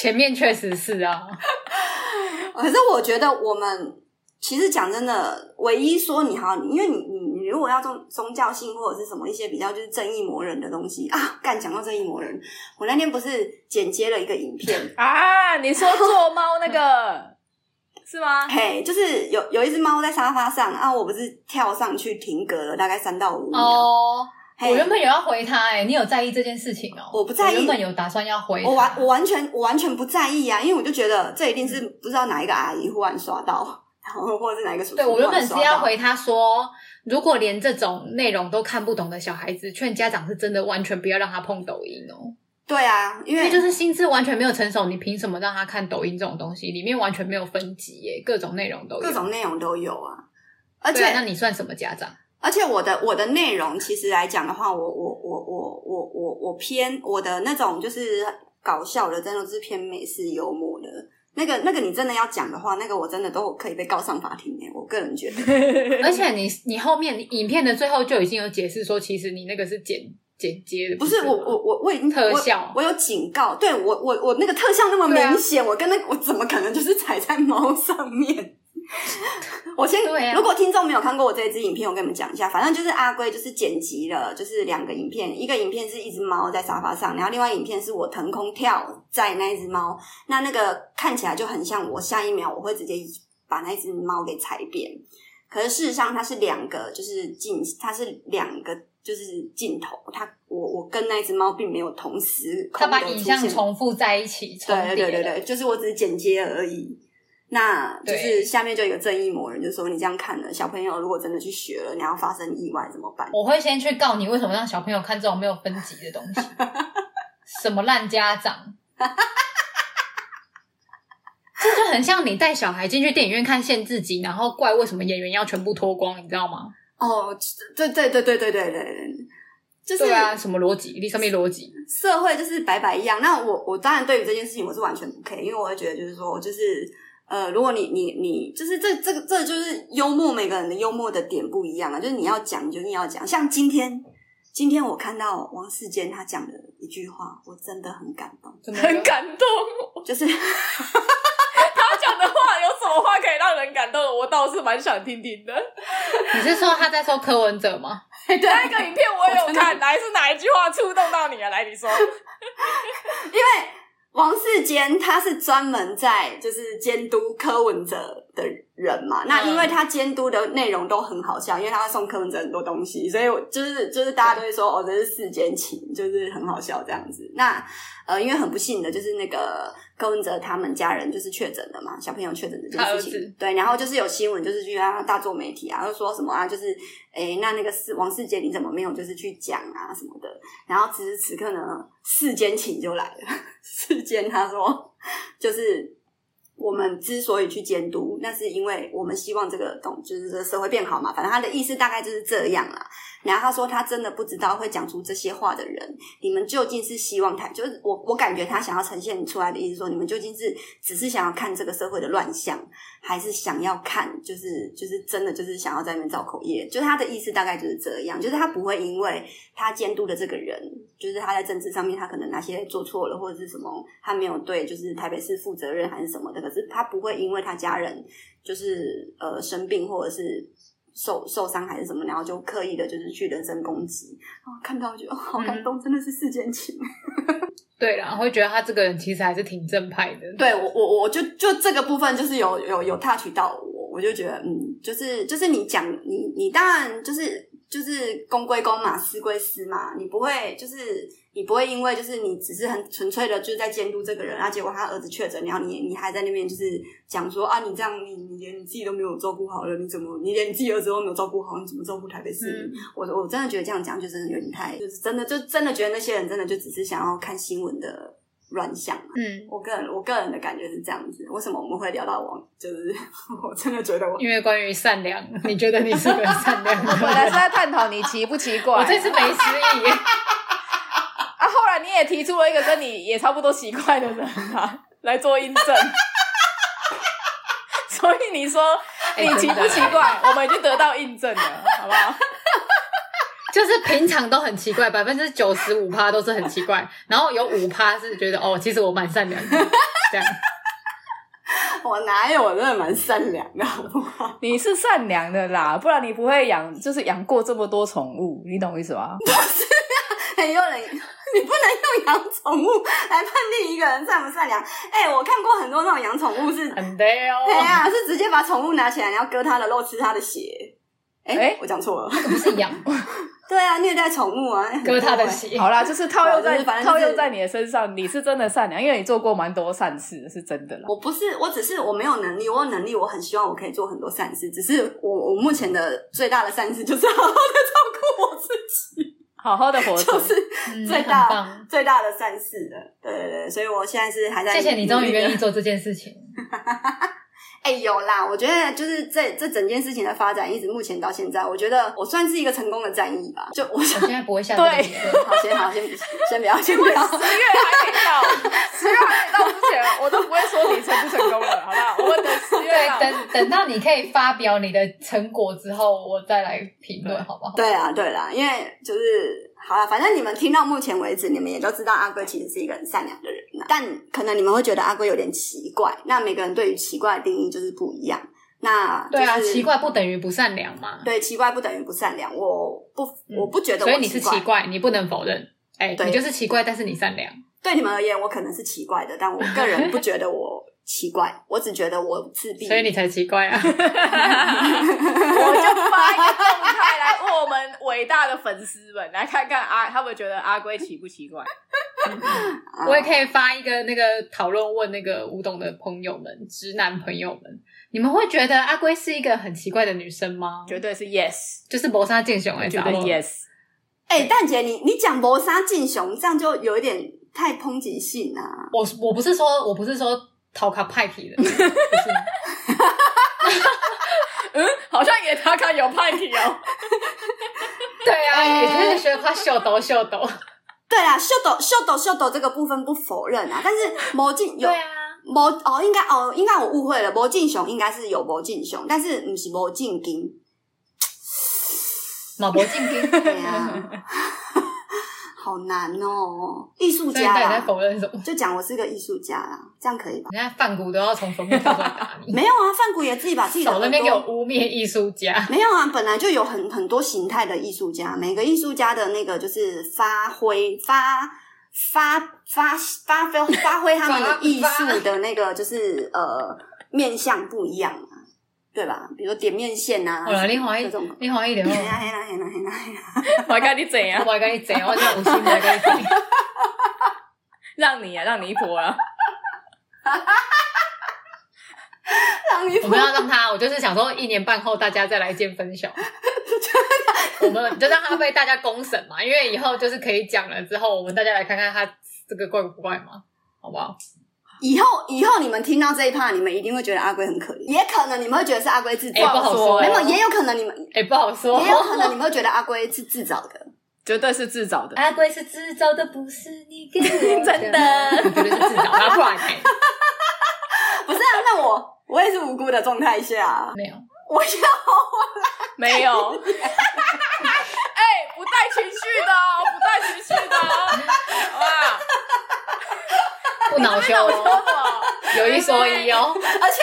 C: 前面确实是啊，[laughs]
B: 可是我觉得我们其实讲真的，唯一说你好，因为你你。你如果要宗宗教性或者是什么一些比较就是正义魔人的东西啊，干讲到正义魔人，我那天不是剪接了一个影片
A: 啊？你说做猫那个 [laughs] 是吗？
B: 嘿，就是有有一只猫在沙发上啊，我不是跳上去停格了，大概三到五秒。
C: 哦，我原本有要回他，哎，你有在意这件事情哦？
B: 我不在意，
C: 原本有打算要回他，
B: 我完我完全我完全不在意啊，因为我就觉得这一定是不知道哪一个阿姨忽然刷到，然后或者是哪一个叔叔。对，
C: 我原本是要回他说。如果连这种内容都看不懂的小孩子，劝家长是真的完全不要让他碰抖音哦。
B: 对啊，因为，
C: 因为就是心智完全没有成熟，你凭什么让他看抖音这种东西？里面完全没有分级耶，各种内容都有，
B: 各种内容都有啊。而且，
C: 那你算什么家长？
B: 而且我的我的内容其实来讲的话，我我我我我我我偏我的那种就是搞笑的，真的是偏美式幽默的。那个那个，你真的要讲的话，那个我真的都可以被告上法庭诶，我个人觉得。[laughs]
C: 而且你你后面影片的最后就已经有解释说，其实你那个是剪剪接的，
B: 不是我我我我已经
C: 特效
B: 我，我有警告，对我我我那个特效那么明显，啊、我跟那我怎么可能就是踩在猫上面？[laughs] 我先，啊、如果听众没有看过我这一支影片，我跟你们讲一下。反正就是阿龟就是剪辑了，就是两个影片，一个影片是一只猫在沙发上，然后另外影片是我腾空跳在那一只猫，那那个看起来就很像我下一秒我会直接把那只猫给踩扁。可是事实上它是两个，就是镜，它是两个就是镜头，它我我跟那只猫并没有同时，[laughs]
C: 它把影像重复在一起，
B: 对对对对，就是我只是剪接而已。那就是下面就有一个正义魔人，就说你这样看了小朋友，如果真的去学了，你要发生意外怎么办？
C: 我会先去告你，为什么让小朋友看这种没有分级的东西？[laughs] 什么烂家长？[laughs] 这就很像你带小孩进去电影院看限制级，然后怪为什么演员要全部脱光，你知道吗？
B: 哦，对对对对对对对，就是
C: 对啊，什么逻辑？你什么逻辑？
B: 社会就是白白一样。那我我当然对于这件事情我是完全不 care，因为我会觉得就是说，就是。呃，如果你你你就是这这个这就是幽默，每个人的幽默的点不一样啊。就是你要讲，你就一定要讲。像今天，今天我看到王世坚他讲的一句话，我真的很感动，真的
A: 很感动。
B: 就是 [laughs]
A: 他讲的话有什么话可以让人感动的？我倒是蛮想听听的。[laughs]
C: 你是说他在说柯文哲吗？[laughs]
A: 对，那个影片我有看，来是哪一句话触动到你啊？来，你说，
B: 因为。王世坚他是专门在就是监督柯文哲的人嘛，那因为他监督的内容都很好笑，因为他会送柯文哲很多东西，所以我就是就是大家都会说哦，这是世间情，就是很好笑这样子。那呃，因为很不幸的就是那个。柯文哲他们家人就是确诊了嘛，小朋友确诊的这件事情，对，然后就是有新闻，就是去让他大做媒体啊，就说什么啊，就是诶，那那个世王世杰，你怎么没有就是去讲啊什么的？然后此时此刻呢，世间情就来了，[laughs] 世间他说就是。我们之所以去监督，那是因为我们希望这个东，就是这个社会变好嘛。反正他的意思大概就是这样啦。然后他说，他真的不知道会讲出这些话的人，你们究竟是希望他，就是我，我感觉他想要呈现出来的意思，说你们究竟是只是想要看这个社会的乱象，还是想要看，就是就是真的就是想要在那边造口业？就他的意思大概就是这样，就是他不会因为他监督的这个人，就是他在政治上面他可能哪些做错了，或者是什么他没有对，就是台北市负责任还是什么的。可是他不会因为他家人就是呃生病或者是受受伤还是什么，然后就刻意的就是去人身攻击。哦，看到我觉得好感动，嗯、真的是世间情。[laughs]
C: 对啦，会觉得他这个人其实还是挺正派的。
B: 对我我我就就这个部分就是有有有 touch 到我，我就觉得嗯，就是就是你讲你你当然就是就是公归公嘛，私归私嘛，你不会就是你不会因为就是你只是很纯粹的就是在监督这个人，啊，结果他儿子确诊，然后你你还在那边就是讲说啊，你这样你你连你自己都没有照顾好了，你怎么你连你自己儿子都没有照顾好，你怎么照顾台北市民？嗯、我我真的觉得这样讲就真的有点太，就是真的就真的觉得那些人真的就只是想要看新闻的。乱象，嗯，我个人我个人的感觉是这样子。为什么我们会聊到我？就是 [laughs] 我真的觉得我，
C: 因为关于善良，你觉得你是个善良的？
A: 本来是在探讨你奇不奇怪，
C: 我这次没失忆。[laughs]
A: 啊，后来你也提出了一个跟你也差不多奇怪的人啊，来做印证。[laughs] 所以你说你奇不奇怪，我们已经得到印证了，好不好？
C: 就是平常都很奇怪，百分之九十五趴都是很奇怪，[laughs] 然后有五趴是觉得哦，其实我蛮善良的，[laughs] 这样。
B: 我哪有？我真的蛮善良的，好不好？
A: 你是善良的啦，不然你不会养，就是养过这么多宠物，你懂我意思吗？[laughs]
B: 不是啊，很有人，你不能用养宠物来判定一个人善不善良。哎、欸，我看过很多那种养宠物是
C: 很对哦，
B: 对啊，是直接把宠物拿起来，然后割它的肉，吃它的血。哎、我讲错了，
C: 这不是养。[laughs]
B: 对啊，虐待宠物啊，[laughs]
C: 割他的血。
A: 好啦，就是套用在套用在你的身上，你是真的善良，因为你做过蛮多善事，是真的啦。
B: 我不是，我只是我没有能力，我有能力，我很希望我可以做很多善事，只是我我目前的最大的善事就是好好的照顾我自己，
A: 好好的活着，
B: 就是最大、嗯、最大的善事的。对对对，所以我现在是还在。
C: 谢谢你终于愿意做这件事情。[laughs]
B: 哎、欸，有啦！我觉得就是这这整件事情的发展，一直目前到现在，我觉得我算是一个成功的战役吧。就我，
C: 现在不会下对，
B: 好，先好，先先不要，先不要。
A: 十月还没到，十月还没到之前，我都不会说你成不成功了，好不好？我们等十月
C: 对，等等到你可以发表你的成果之后，我再来评论，好不好？
B: 对啊，对啦，因为就是。好了，反正你们听到目前为止，你们也都知道阿龟其实是一个很善良的人。但可能你们会觉得阿龟有点奇怪。那每个人对于奇怪的定义就是不一样。那、就是、
C: 对啊，奇怪不等于不善良嘛？
B: 对，奇怪不等于不善良。我不，我不觉得我。
C: 所以你是奇怪，你不能否认。哎、你就是奇怪，但是你善良。
B: 对你们而言，我可能是奇怪的，但我个人不觉得我。奇怪，我只觉得我自闭，
C: 所以你才奇怪啊！[laughs] 我就发
A: 一个动态来问我们伟大的粉丝们，来看看阿他们觉得阿龟奇不奇怪？
C: 我也可以发一个那个讨论，问那个吴董的朋友们，直男朋友们，你们会觉得阿龟是一个很奇怪的女生吗？
A: 绝对是 yes，
C: 就是谋杀敬雄，哎，
A: 绝对 yes。
B: 哎、欸，蛋姐，你你讲谋杀敬雄，这样就有一点太抨击性啊！
C: 我我不是说，我不是说。逃卡派皮的，[laughs] 不是。
A: 嗯，[laughs] 好像也他卡有派皮哦。[laughs]
C: 对啊，欸、也是觉得他秀逗秀逗。
B: 对啊，秀逗秀逗秀逗这个部分不否认啊，但是魔镜有
C: 对啊，
B: 魔哦，应该哦，应该我误会了，魔镜熊应该是有魔镜熊，但是不是魔镜金，
C: 毛魔镜金。
B: 对啊。好难哦，艺术家啦，
C: 在否认什么？
B: 就讲我是个艺术家啦，这样可以吧？
C: 人家范谷都要从坟墓跳出来打你，
B: 没有啊，范谷也自己把自己的
C: 手那边给我污蔑艺术家，
B: 没有啊，本来就有很很多形态的艺术家，每个艺术家的那个就是发挥发发发发挥发挥他们的 [laughs] 艺术的那个就是呃面相不一样。对吧？比如说点面线啊，
C: 你欢喜，你欢喜点哦。
B: 嘿啦嘿啦嘿啦嘿啦嘿
A: 啦！[laughs] 我跟你怎样？
C: 我跟你怎样？我讲五星，我跟你怎样？
A: 让你啊，让你一波啊！[laughs]
B: 让你，
C: 我们要让他，我就是想说，一年半后大家再来见分晓。[laughs] 我们就让他被大家公审嘛，因为以后就是可以讲了。之后我们大家来看看他这个怪不怪嘛，好不好？
B: 以后，以后你们听到这一趴，你们一定会觉得阿龟很可怜，也可能你们会觉得是阿龟自找，
C: 不好说，
B: 没有，也有可能你们，
C: 哎，不好说，
B: 也有可能你们会觉得阿龟是自找的，
A: 绝对是自找的，
C: 阿龟是自找的，不是你给 [laughs]
A: 真的，
C: 绝对是自找的，不？[laughs]
B: 不是啊，那我我也是无辜的状态下，
C: 没有，
B: 我要
A: 没有，[laughs] 哎，不带情绪的，不带情绪的，哇。
C: 不恼羞，有一说一哦，
B: 而且，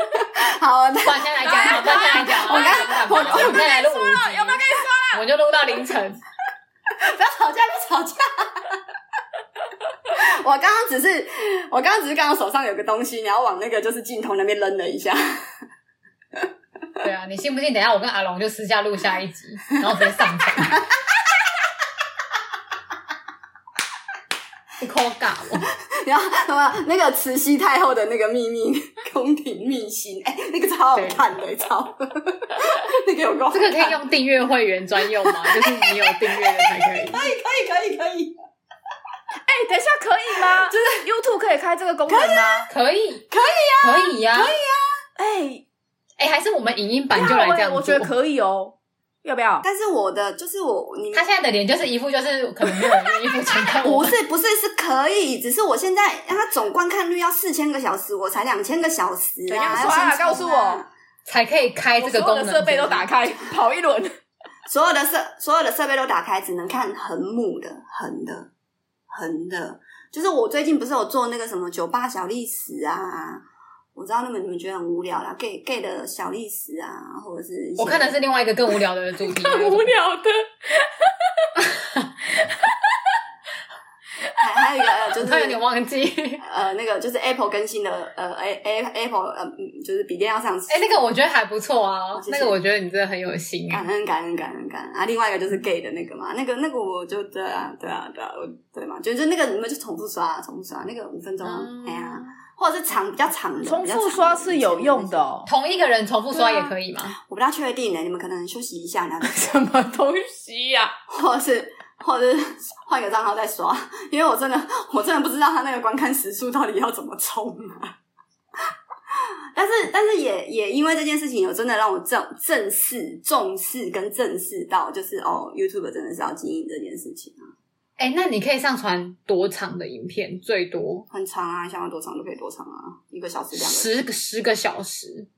B: [laughs] 好，那
C: 我先来讲，我先来讲，我刚，我我再来录五集，
A: 有没有跟你说了？
C: 我就录到凌晨，
B: 不要吵架，不要吵架。[laughs] 我刚刚只是，我刚刚只是刚刚手上有个东西，你要往那个就是镜头那边扔了一下。
C: 对啊，你信不信？等一下我跟阿龙就私下录下一集，然后直接上传。[laughs] 你扣尬我，[laughs]
B: 然后什么那个慈禧太后的那个秘密 [laughs] 宫廷秘辛，哎、欸，那个超好看的，超 [laughs] 那个有够。
C: 这个可以用订阅会员专用吗？就是你有订阅的才可以。
B: 可以，可以，可以，可以。
A: 哎、欸，等一下，可以吗？就是 YouTube 可以开这个功能吗？
C: 可以，
B: 可以呀，
C: 可以呀，
B: 可以啊。
A: 哎、欸，
C: 哎、欸，还是我们影音版就来这样做，
A: 我觉得可以哦。要不要？
B: 但是我的就是我，你
C: 他现在的脸就是一副就是可能没有人愿意付钱看我。
B: 不是不是是可以，只是我现在让他总观看率要四千个小时，我才两千个小时啊！
A: 要刷啊，告诉我
C: 才可以开这个功能，
A: 设备都打开跑一轮，
B: 所有的设所有的设备都打开，只能看横幕的横的横的，就是我最近不是有做那个什么酒吧小历史啊。我知道那么你们觉得很无聊啦，gay gay 的小历史啊，或者是
C: 我看的是另外一个更无聊的主题，[laughs]
A: 更无聊的。
B: 还还有一个就是，
C: 他有点忘记，[laughs]
B: 呃，那个就是 Apple 更新的，呃，A A Apple 呃，就是笔电要上市。
C: 哎、欸，那个我觉得还不错啊，谢谢，那个我觉得你真的很有心，
B: 感恩感恩感恩感恩啊！另外一个就是 gay 的那个嘛，那个那个我就对啊对啊对啊，对嘛，就就那个你们就重复刷重复刷那个五分钟，哎呀。或者是长比较长的，
A: 重复刷是有用的，哦。
C: 同一个人重复刷也可以吗？啊、
B: 我不大确定呢，你们可能休息一下，然后 [laughs]
A: 什么东西呀，啊？
B: 或者是，或者是换一个账号再刷，因为我真的，我真的不知道他那个观看时数到底要怎么冲啊。但是，但是也也因为这件事情，有真的让我正正视、重视跟正视到，就是哦，YouTube 真的是要经营这件事情啊。
C: 哎、欸，那你可以上传多长的影片？最多
B: 很长啊，想要多长都可以多长啊，一个小时、两个
C: 十个十个小时，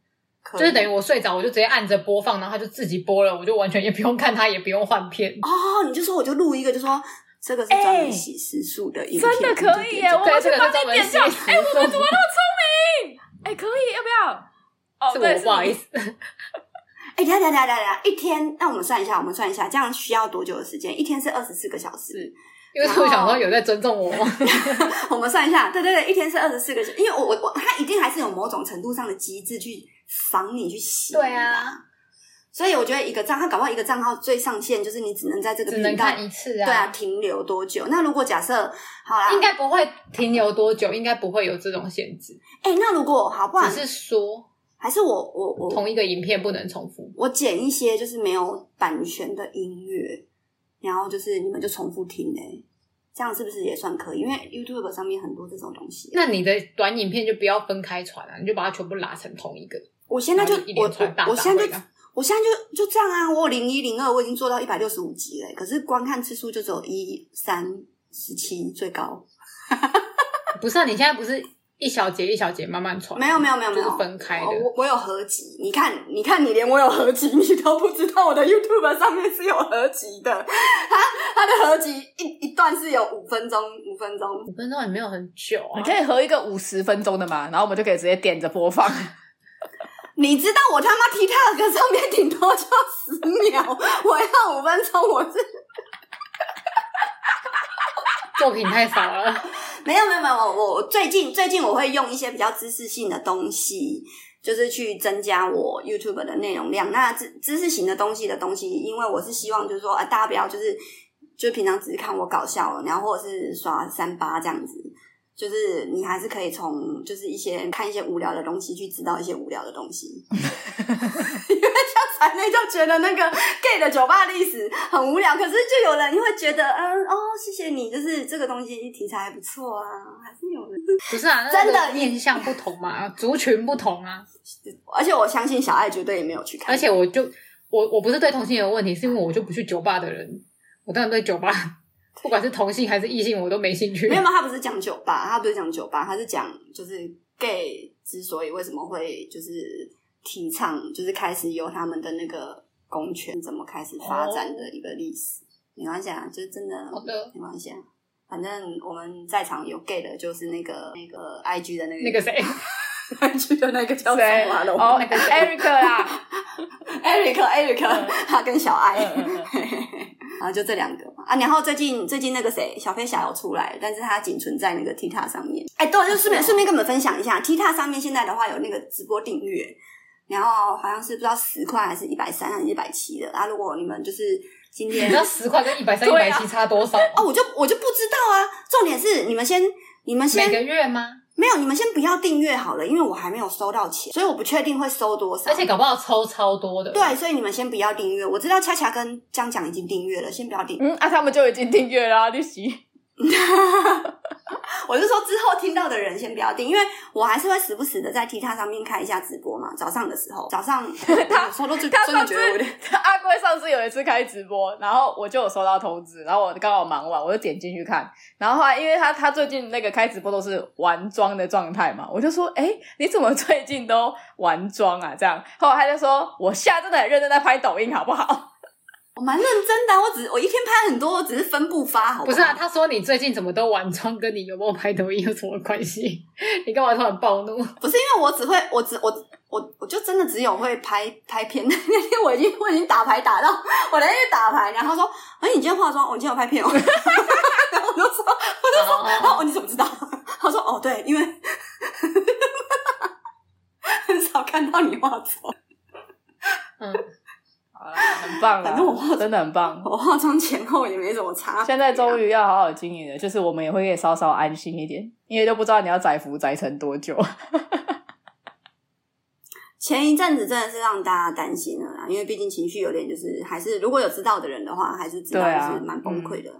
C: 就是等于我睡着，我就直接按着播放，然后它就自己播了，我就完全也不用看它，也不用换片。
B: 哦，你就说我就录一个，就说这个是专门洗时数的影片，
A: 欸，真的可以耶！我这个专门洗时数。哎，我们怎么那么聪明？哎、欸，可以，要不要？哦，
C: 是
A: 对，
C: 不好意思。
B: 哎、欸，等下等下等下，一天，那我们算一下，我们算一下，这样需要多久的时间？一天是二十四个小时。
C: 因为我想说有在尊重我吗？[laughs]
B: 我们算一下，对对对，一天是二十四个小时。因为我我我，他一定还是有某种程度上的机制去防你去洗。
C: 对啊，
B: 所以我觉得一个账号，搞不好一个账号最上限就是你只能在这个频道
C: 只能看一次啊。
B: 对啊，停留多久？那如果假设好啦，
C: 应该不会停留多久，应该不会有这种限制。
B: 哎、欸，那如果好不好？
C: 只是说，还
B: 是我我我
C: 同一个影片不能重复，
B: 我剪一些就是没有版权的音乐，然后就是你们就重复听嘞、欸。这样是不是也算可以？因为 YouTube 上面很多这种东西。
C: 那你的短影片就不要分开传了，你就把它全部拉成同一个。
B: 我现在就
C: 一连串大大
B: 我我现在就我现在就就这样啊！我有零一零二，我已经做到一百六十五集了，可是观看次数就只有一三十七最高。[laughs]
C: 不是啊，你现在不是？一小节一小节慢慢传，
B: 没有没有没有没有，
C: 就是分开的。
B: 我我有合集，你看你看，你连我有合集你都不知道，我的 YouTube 上面是有合集的。它它的合集一一段是有五分钟，五分钟，
C: 五分钟也没有很久啊。
A: 你可以合一个五十分钟的嘛，然后我们就可以直接点着播放。[laughs]
B: 你知道我他妈 TikTok 上面顶多就十秒，我要五分钟，我是
C: 作品太少了。
B: 没有没有没有，我我最近最近我会用一些比较知识性的东西，就是去增加我 YouTube 的内容量。那知知识型的东西的东西，因为我是希望就是说，呃，大家不要就是就平常只是看我搞笑，然后或者是刷三八这样子。就是你还是可以从就是一些看一些无聊的东西去知道一些无聊的东西，因 [laughs] 为才内就觉得那个 gay 的酒吧历史很无聊，可是就有人会觉得，嗯哦，谢谢你，就是这个东西题材还不错啊，还是有人
C: 不是啊，真的面向不同嘛，[laughs] 族群不同啊，
B: 而且我相信小爱绝对也没有去看，
C: 而且我就我我不是对同性有问题，是因为我就不去酒吧的人，我当然对酒吧。[laughs] 不管是同性还是异性，我都没兴趣。
B: 没有吗？他不是讲酒吧，他不是讲酒吧，他是讲就是 gay 之所以为什么会就是提倡，就是开始有他们的那个公权怎么开始发展的一个历史。没关系啊，就是真的，
C: 好的，
B: 没关系啊。反正我们在场有 gay 的，就是那个那个 IG 的那个
C: 那个谁，[laughs]
B: IG 的那个叫什么？
A: 哦，那个 Eric 啦
B: ，Eric Eric，他跟小爱。
A: 嗯嗯嗯。[laughs]
B: 然后就这两个嘛。啊，然后最近最近那个谁？小飞侠有出来，但是他仅存在那个 TikTok 上面。哎，对，就顺便顺便跟我们分享一下，TikTok 上面现在的话有那个直播订阅，然后好像是不知道十块还是一百三还是一百七的。啊，如果你们就是今天，
C: 你知道十块跟一百三、一百七差多少？
B: 哦，我就我就不知道啊。重点是你们先，你们先
C: 每个月吗？
B: 没有，你们先不要订阅好了，因为我还没有收到钱，所以我不确定会收多少。
C: 而且搞不好抽超多的。
B: 对，所以你们先不要订阅。我知道恰恰跟江江已经订阅了，先不要订阅。
A: 嗯，啊，他们就已经订阅了，利息。[laughs]
B: 我是说之后听到的人先不要订，因为我还是会时不时的在 TikTok 上面开一下直播嘛。早上的时候，早上 [laughs]
A: 他他
B: 的觉得有点。[laughs]
A: 阿贵上次有一次开直播，然后我就有收到通知，然后我刚好忙完，我就点进去看。然后后来，因为他他最近那个开直播都是玩妆的状态嘛，我就说，哎，你怎么最近都玩妆啊？这样，后来他就说，我现在真的很认真在拍抖音，好不好？
B: 我蛮认真的，我只我一天拍很多，我只是分不发，好不好？
C: 不是啊，他说你最近怎么都玩妆，跟你有没有拍抖音有什么关系？[laughs] 你干嘛突然暴怒？
B: 不是因为我只会，我只我我我就真的只有会拍拍片。[laughs] 那天我已经我已经打牌打到我那天打牌，然后他说：“哎，你今天化妆，我今天有拍片哦。[laughs] ”然后我就说：“我就说，哦，哦，你怎么知道？”他说：“哦，对，因为很少看到你化妆。”
C: 嗯。
A: 很棒，反正我化真的很棒。
B: 我化妆前后也没怎么差。
A: 现在终于要好好经营了，就是我们也会可以稍稍安心一点，因为都不知道你要载浮载成多久。[laughs]
B: 前一阵子真的是让大家担心了啦，因为毕竟情绪有点就是还是如果有知道的人的话，还是知道就是蛮崩溃的啦。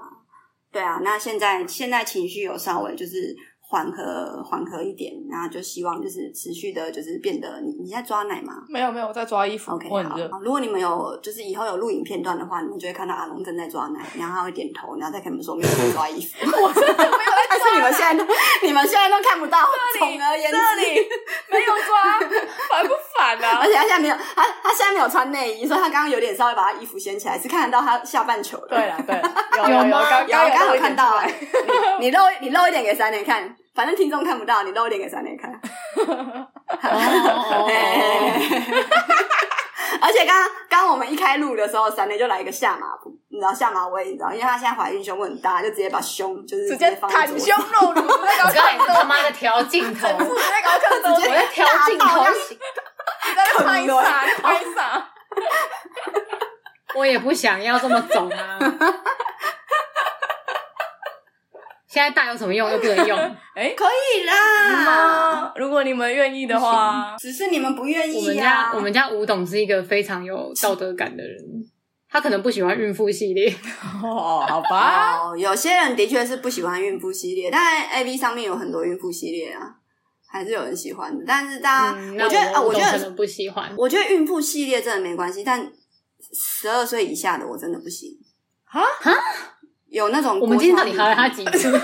B: 对啊，那现在现在情绪有稍微就是。缓和缓和一点，然后就希望就是持续的，就是变得你你在抓奶吗？
A: 没有没有，我在抓衣服。
B: OK，好。如果你们有就是以后有录影片段的话，你们就会看到阿龙正在抓奶，然后他会点头，然后再跟你们说没有在抓衣服。[laughs]
A: 我真的没有在抓，[laughs]
B: 但是你们现在都你们现在都看不到。
A: 这里这里没有抓，烦不烦啊？
B: 而且他现在没有他他现在没有穿内衣，所以他刚刚有点稍微把他衣服掀起来，是看得到他下半球的。
A: 对了对，有 [laughs]
B: 有
A: 有？刚刚
B: 刚有看到哎，你露你露一点给三年看。反正听众看不到，你露一点给三年看。[laughs] [laughs] 而且刚刚刚我们一开录的时候，三年就来一个下马步，你知道下马威，你知道，因为他现在怀孕，胸部很大，就直接把胸就是直接袒胸露乳。
C: 我刚才他妈的调镜头，
A: 我在搞看，直接调镜头，[laughs] 你在拍啥？拍啥？
C: 我也不想要这么肿啊。现在大有什么用？又不能用？
B: 哎、欸，可以啦、
A: 嗯！如果你们愿意的话，
B: 只是你们不愿意、啊。
C: 我们家我们家吴董是一个非常有道德感的人，他可能不喜欢孕妇系列。[laughs]
A: 哦，好吧。
B: 哦，有些人的确是不喜欢孕妇系列，但 A V 上面有很多孕妇系列啊，还是有人喜欢的。但是大家，嗯、我觉得啊，我觉得可
C: 能不喜欢。
B: 我觉得孕妇系列真的没关系，但十二岁以下的我真的不行。
A: 哈哈。
B: 有那种，
C: 我们今天到底还了他几次？[laughs]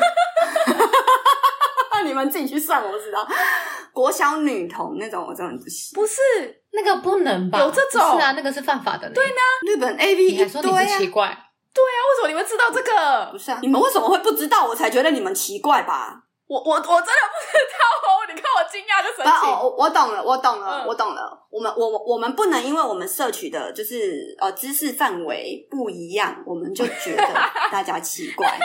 B: 你们自己去算，我不知道。国小女童那种，我真的不行。
A: 不是
C: 那个不能吧？
A: 有这种
C: 是啊，那个是犯法的。
A: 对呢，
B: 日本 A V
C: 你还说你们奇怪？
A: 对啊，为什么你们知道这个？
B: 不是啊，你们为什么会不知道？我才觉得你们奇怪吧。
A: 我我我真的不知道哦！你看我惊讶的神情。
B: 哦，我懂了，我懂了，嗯、我懂了。我们我我们不能因为我们摄取的就是呃知识范围不一样，我们就觉得 [laughs] 大家奇怪。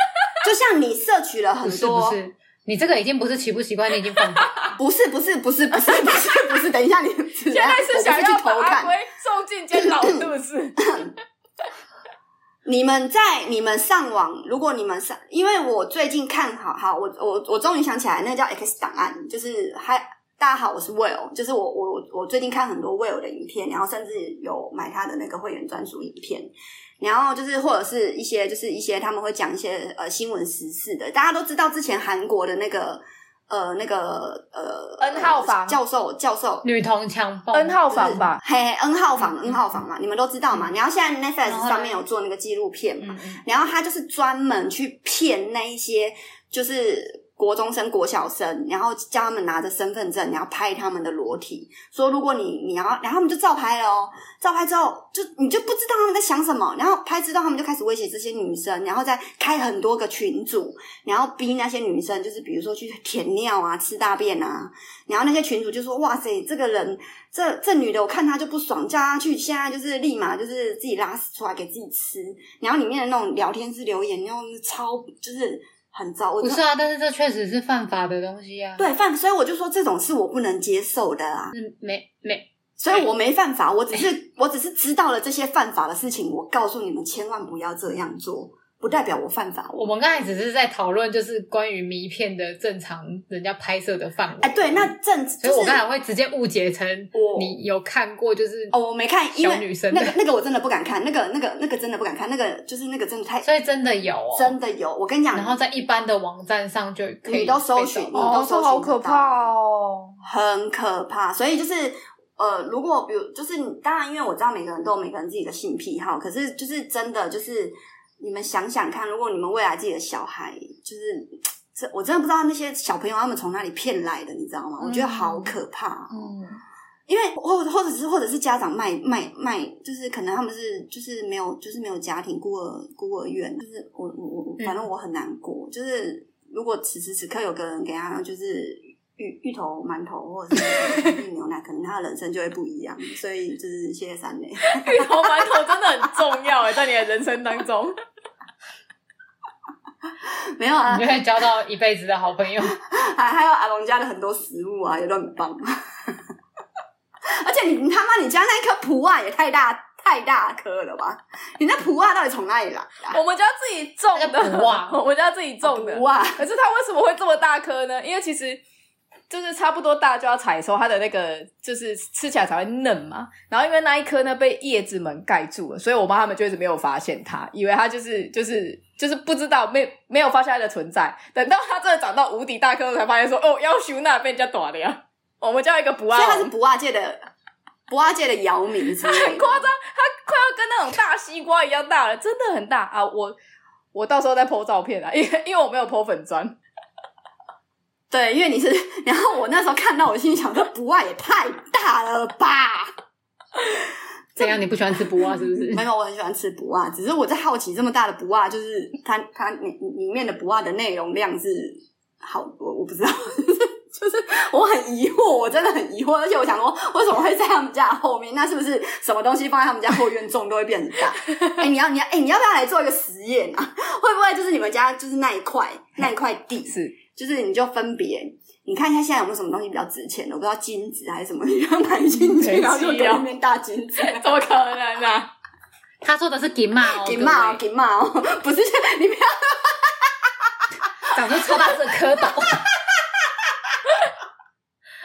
B: 就像你摄取了很多，
C: 不是，你这个已经不是奇不奇怪，你已经犯法。
B: 不是不是不是不是不是不是，等一下你 [laughs]
A: 现在是想要把阿龟送进监牢，是不是？[laughs]
B: 你们在你们上网，如果你们上，因为我最近看好好，我我我终于想起来，那叫 X 档案，就是嗨，大家好，我是 Will，就是我我我最近看很多 Will 的影片，然后甚至有买他的那个会员专属影片，然后就是或者是一些就是一些他们会讲一些呃新闻时事的，大家都知道之前韩国的那个。呃，那个呃
A: ，N 号房
B: 教授教授
C: 女童强暴
A: ，N 号房吧，
B: 嘿嘿，N 号房，N 号房嘛，你们都知道嘛。然后现在 Netflix 上面有做那个纪录片嘛，然后他就是专门去骗那一些就是。国中生、国小生，然后叫他们拿着身份证，然后拍他们的裸体，说如果你你要，然后他们就照拍了哦。照拍之后，就你就不知道他们在想什么。然后拍知道，他们就开始威胁这些女生，然后再开很多个群组，然后逼那些女生，就是比如说去舔尿啊、吃大便啊。然后那些群主就说：“哇塞，这个人，这这女的，我看她就不爽，叫她去现在就是立马就是自己拉屎出来给自己吃。”然后里面的那种聊天室留言，然后超就是。很糟，
C: 不是啊，但是这确实是犯法的东西啊。
B: 对，犯，所以我就说这种是我不能接受的啊。
C: 嗯没没
B: 所以我没犯法，我只是我只是知道了这些犯法的事情，我告诉你们千万不要这样做。不代表我犯法。我
C: 们刚才只是在讨论，就是关于迷片的正常人家拍摄的范围。
B: 哎，对，那正，
C: 所以我刚才会直接误解成你有看过，就是
B: 哦，我没看，
C: 小女生
B: 那个那个我真的不敢看，那个那个那个真的不敢看，那个就是那个真的太，
C: 所以真的有，
B: 真的有。我跟你讲，
C: 然后在一般的网站上就可以，
B: 你都搜寻，你都搜寻，
A: 好可怕哦，
B: 很可怕。所以就是呃，如果比如就是当然，因为我知道每个人都有每个人自己的性癖好，可是就是真的就是。你们想想看，如果你们未来自己的小孩，就是这，我真的不知道那些小朋友他们从哪里骗来的，你知道吗？嗯、我觉得好可怕、喔。嗯，因为或或者是或者是家长卖卖卖，就是可能他们是就是没有就是没有家庭孤儿孤儿院，就是我我我反正我很难过。嗯、就是如果此时此刻有个人给他就是芋芋头馒头或者是牛奶，可能他的人生就会不一样。所以就是谢谢三妹，
A: 芋头馒头真的很重要哎，在你的人生当中。[laughs]
B: 没有啊，
C: 你就会交到一辈子的好朋友。[laughs]
B: 还还有阿龙家的很多食物啊，也都很棒。[laughs] 而且你你他妈你家那一颗普洱也太大太大颗了吧？你那普洱到底从哪里来的？
A: 我们家自己种的
C: 普洱，
A: 我们家自己种的。
B: 哇！
A: 可是它为什么会这么大颗呢？因为其实。就是差不多大就要采收，它的那个就是吃起来才会嫩嘛。然后因为那一颗呢被叶子们盖住了，所以我妈他们就一直没有发现它，以为它就是就是就是不知道没没有发现它的存在。等到它真的长到无敌大颗，才发现说哦，要修那被人家打了呀。我们叫一个不二，
B: 所以它是不二界的不二界的姚明，它 [laughs] 很
A: 夸张，它快要跟那种大西瓜一样大了，真的很大啊！我我到时候再 po 照片啊，因为因为我没有 po 粉专。
B: 对，因为你是，然后我那时候看到，我心里想说，不二也太大了吧？[laughs]
C: 这样你不喜欢吃不二是不是？[laughs]
B: 没有，我很喜欢吃不二，只是我在好奇，这么大的不二，就是它它里里面的不二的内容量是好多，我不知道，就是我很疑惑，我真的很疑惑，而且我想说，为什么会在他们家后面？那是不是什么东西放在他们家后院种都会变很大？哎，你要你要哎，你要不要来做一个实验啊？会不会就是你们家就是那一块那一块地
A: 是？
B: 就是你就分别，你看一下现在有没有什么东西比较值钱的？我不知道金子还是什么，[laughs] 你要买金子，然后就里面大金子，[laughs]
A: 怎么可能呢、啊？
C: 他说的是金马哦，[laughs]
B: 金马哦，金马哦，不是，你不要，
C: 长出超大的蝌蚪，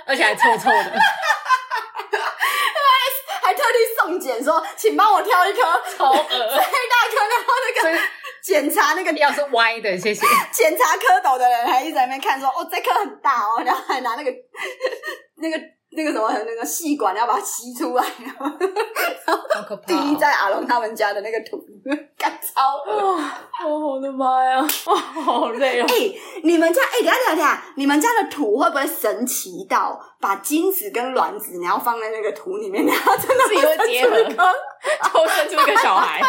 C: 而且还臭臭的，
B: 还特地送检说，请帮我挑一颗
C: 超恶
B: 最大颗，然后那个。检查那个
C: 要是歪的，谢谢。[laughs]
B: 检查蝌蚪的人还一直在那边看说，说哦，这颗很大哦，[laughs] 然后还拿那个 [laughs] 那个那个什么那个细管要把它吸出来，然后
C: 好可怕、哦。
B: 滴在阿龙他们家的那个土，干超
A: 哦，我的妈呀，哦，好累哦。
B: 哎、欸，你们家哎、欸，等下等下等下，你们家的土会不会神奇到把精子跟卵子，然后放在那个土里面，然后真的
A: 自己会结合，就生出一个小孩。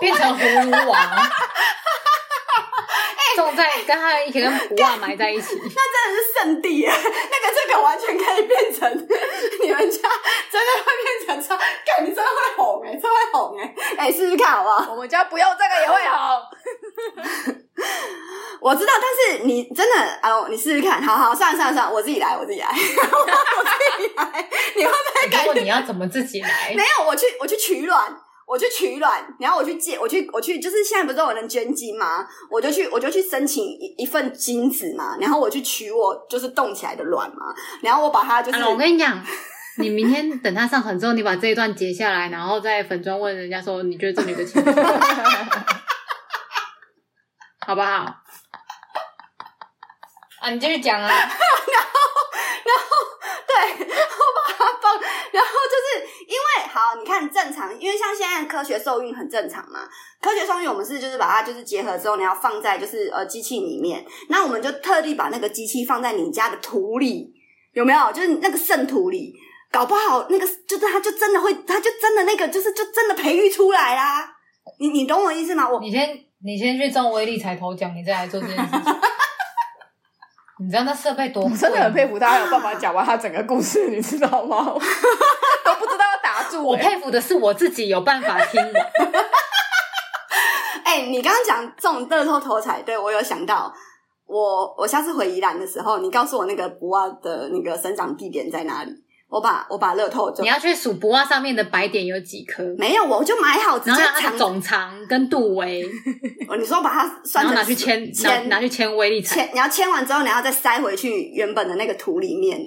C: 变成葫芦娃，种在跟他一起跟普洱埋在一起，那
B: 真的是圣地啊！那个这个完全可以变成你们家，真的会变成超，感觉真的会红哎，真会红哎！哎，试试看好不好？
A: 我们家不用这个也会红。
B: 我知道，但是你真的啊，你试试看，好好，算了算了算了，我自己来，我自己来，[laughs] 我自己来。你会不会改？
C: 如果你要怎么自己来？
B: 没有，我去，我去取卵。我去取卵，然后我去借，我去，我去，就是现在不是都有人捐精吗？我就去，我就去申请一一份精子嘛，然后我去取我就是动起来的卵嘛，然后我把它就是。
C: 啊、我跟你讲，你明天等他上传之后，你把这一段截下来，然后在粉专问人家说，你觉得这女的亲不亲？[laughs] 好不好？啊，你继续讲啊。[laughs] 然
B: 后，然后，对，[laughs] 然后就是。因为好，你看正常，因为像现在科学受孕很正常嘛。科学受孕我们是就是把它就是结合之后，你要放在就是呃机器里面。那我们就特地把那个机器放在你家的土里，有没有？就是那个圣土里，搞不好那个就是它就真的会，它就真的那个就是就真的培育出来啦。你你懂我意思吗？我
C: 你先你先去中威力彩头奖，你再来做这件事情。你知道那设备多？我
A: 真的很佩服他，还有办法讲完他整个故事，你知道吗？[laughs] 都不知道要打住。
C: 我佩服的是我自己有办法听的。[laughs]
B: 哎、欸，你刚刚讲这种乐透头彩，对，我有想到，我我下次回宜兰的时候，你告诉我那个不二的那个生长地点在哪里，我把我把乐透中
C: 你要去数不袜上面的白点有几颗，
B: 没有，我就买好直接
C: 然后它
B: 藏
C: 总长跟度围，
B: 哦，你说把它算成
C: 后拿去签，拿
B: 签
C: 拿去签威力彩。
B: 签，你要签完之后，你要再塞回去原本的那个图里面，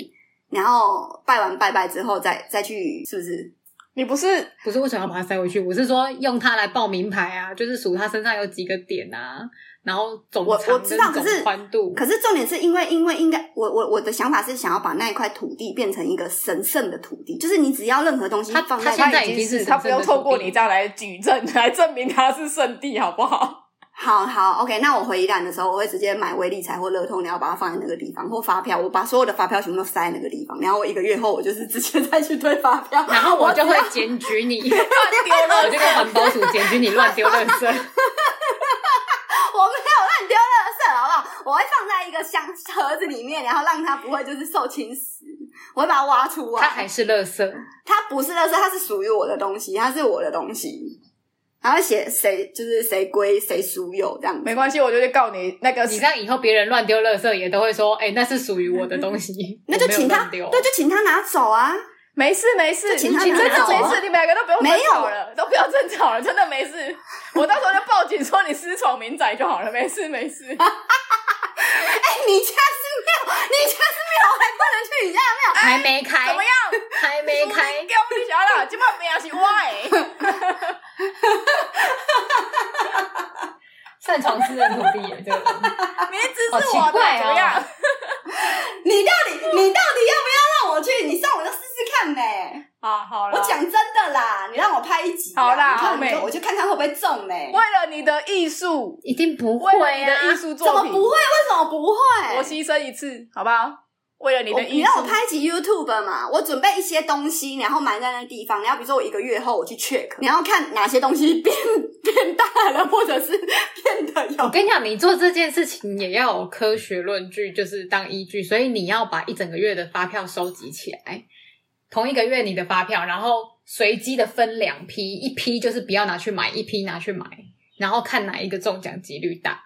B: 然后拜完拜拜之后再再去，是不是？
A: 你不是
C: 不是为什么要把它塞回去？我是说用它来报名牌啊，就是数它身上有几个点啊，然后总
B: 我
C: 长
B: 我知道
C: 跟总
B: 可是
C: 宽度。
B: 可是重点是因为，因为应该我我我的想法是想要把那一块土地变成一个神圣的土地，就是你只要任何东西
C: 他
B: 放在
C: 它现在
A: 他已
C: 经是
A: 他不用透
C: 过
A: 你这样来举证来证明他是圣地，好不好？[laughs]
B: 好好，OK，那我回宜兰的时候，我会直接买威力彩或乐通，然后把它放在那个地方，或发票，我把所有的发票全部都塞在那个地方，然后我一个月后，我就是直接再去退发票，
C: 然后我就
B: 会
C: 检举你，[laughs]
A: 乱丢
C: 我就跟环保署检举你乱丢垃圾。
B: 我没有乱丢垃圾，好不好？我会放在一个箱盒子里面，然后让它不会就是受侵蚀，我会把它挖出来。
C: 它还是垃圾，
B: 它不是垃圾，它是属于我的东西，它是我的东西。然后写谁就是谁归谁属有这样。
A: 没关系，我就去告你那个
C: 你这样以后别人乱丢垃圾也都会说，哎、那是属于我的东西，[laughs]
B: 那就请他对，就请他拿走啊。
A: 没事没事，
B: 请他
A: 真的
B: 拿走啊
A: 没事，你们两个都不用
B: 没有
A: 争吵了，都不要争吵了，真的没事。我到时候就报警说你私闯民宅就好了，没事没事。[laughs]
B: 哎，你家是庙，你家是庙，还不能去你家的庙。
C: 还没开，
A: 怎么样？
C: 还没开，
A: 给我你想啦，今晚命是我的。[laughs]
C: 擅闯私人土地耶，这个人
A: 名字
C: 好
A: 是我的，怎么样？[laughs]
B: 你到底，你到底要不要让我去？你上我就试试看呗。
A: 好好了，
B: 我讲真的啦，你让我拍一集啊。
A: 好啦
B: 你看
A: 美
B: 我就我就看看会不会中嘞。
A: 为了你的艺术，
C: 一定不
A: 为了会的艺！术
B: 怎
A: 作品，
B: 么不会？为什么不会？
A: 我牺牲一次，好不好？为了你的艺
B: 术，你让我拍一集 YouTube 嘛，我准备一些东西，然后埋在那个地方。然后比如说我一个月后我去 check，你要看哪些东西变变大了，或者是 [laughs] 变得有
C: 我跟你讲，你做这件事情也要有科学论据，就是当依据，所以你要把一整个月的发票收集起来，同一个月你的发票，然后随机的分两批，一批就是不要拿去买，一批拿去买，然后看哪一个中奖几率大。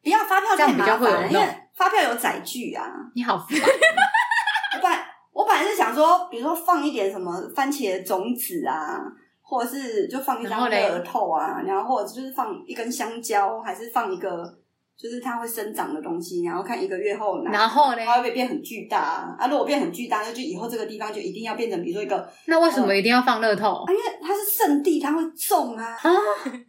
B: 不要发票太麻
C: 这样比较会有
B: 烦了，因为发票有载具啊。
C: 你好烦，
B: 我本来我本来是想说，比如说放一点什么番茄种子啊，或者是就放一
C: 张
B: 乐透啊，然后或者就是放一根香蕉，还是放一个就是它会生长的东西，然后看一个月后，
C: 然后呢
B: 它会不会变很巨大啊？啊，如果变很巨大，那就以后这个地方就一定要变成比如说一个，
C: 那为什么一定要放乐透
B: 啊，因为它是圣地，它会种啊，
C: 啊？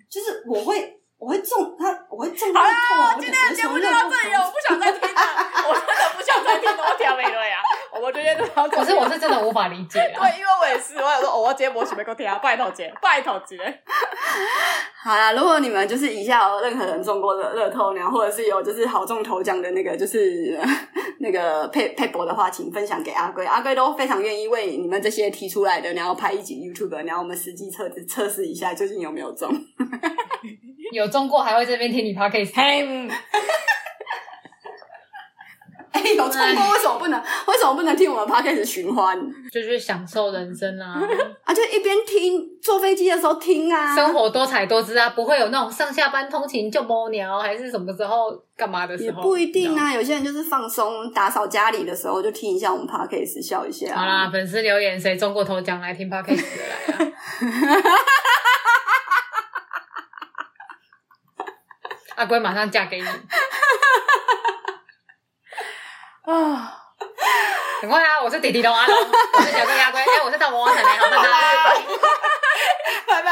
B: 就是我会我会种它，我会种乐
A: 好
B: 透啊
A: 我，。今天的节目就到这里了，我不想再听了，我真的不想再听了，我屌没了呀，我觉得这
C: 可是我是真的无法理解啊！
A: 对，因为我也是，我想说，哦，我今天没想要给我听啊，拜托姐，拜托姐。
B: 好啦，如果你们就是以下有任何人中过的乐透，然后或者是有就是好中头奖的那个就是 [laughs] 那个配配博的话，请分享给阿龟，阿龟都非常愿意为你们这些提出来的，然后拍一集 YouTube，然后我们实际测测试一下究竟有没有中。[laughs]
C: 有中过还会这边听你 podcast，
A: 嘿，
B: 哎、有唱过为什么不能？为什么不能听我们 Podcast 循环
C: 就去享受人生啊，[laughs]
B: 啊？就一边听坐飞机的时候听啊，
C: 生活多彩多姿啊，不会有那种上下班通勤就摸鸟，还是什么时候干嘛的时候，
B: 也不一定。啊。有些人就是放松打扫家里的时候就听一下我们 Podcast 笑一下。
C: 好啦，粉丝留言谁中过头奖来听 podcast 的来啊！[laughs] 阿龟马上嫁给你，
A: 啊，
C: 很快啊！我是弟弟龙，[laughs] 我是小公鸭乖，我是大魔王陈明，拜拜，拜拜。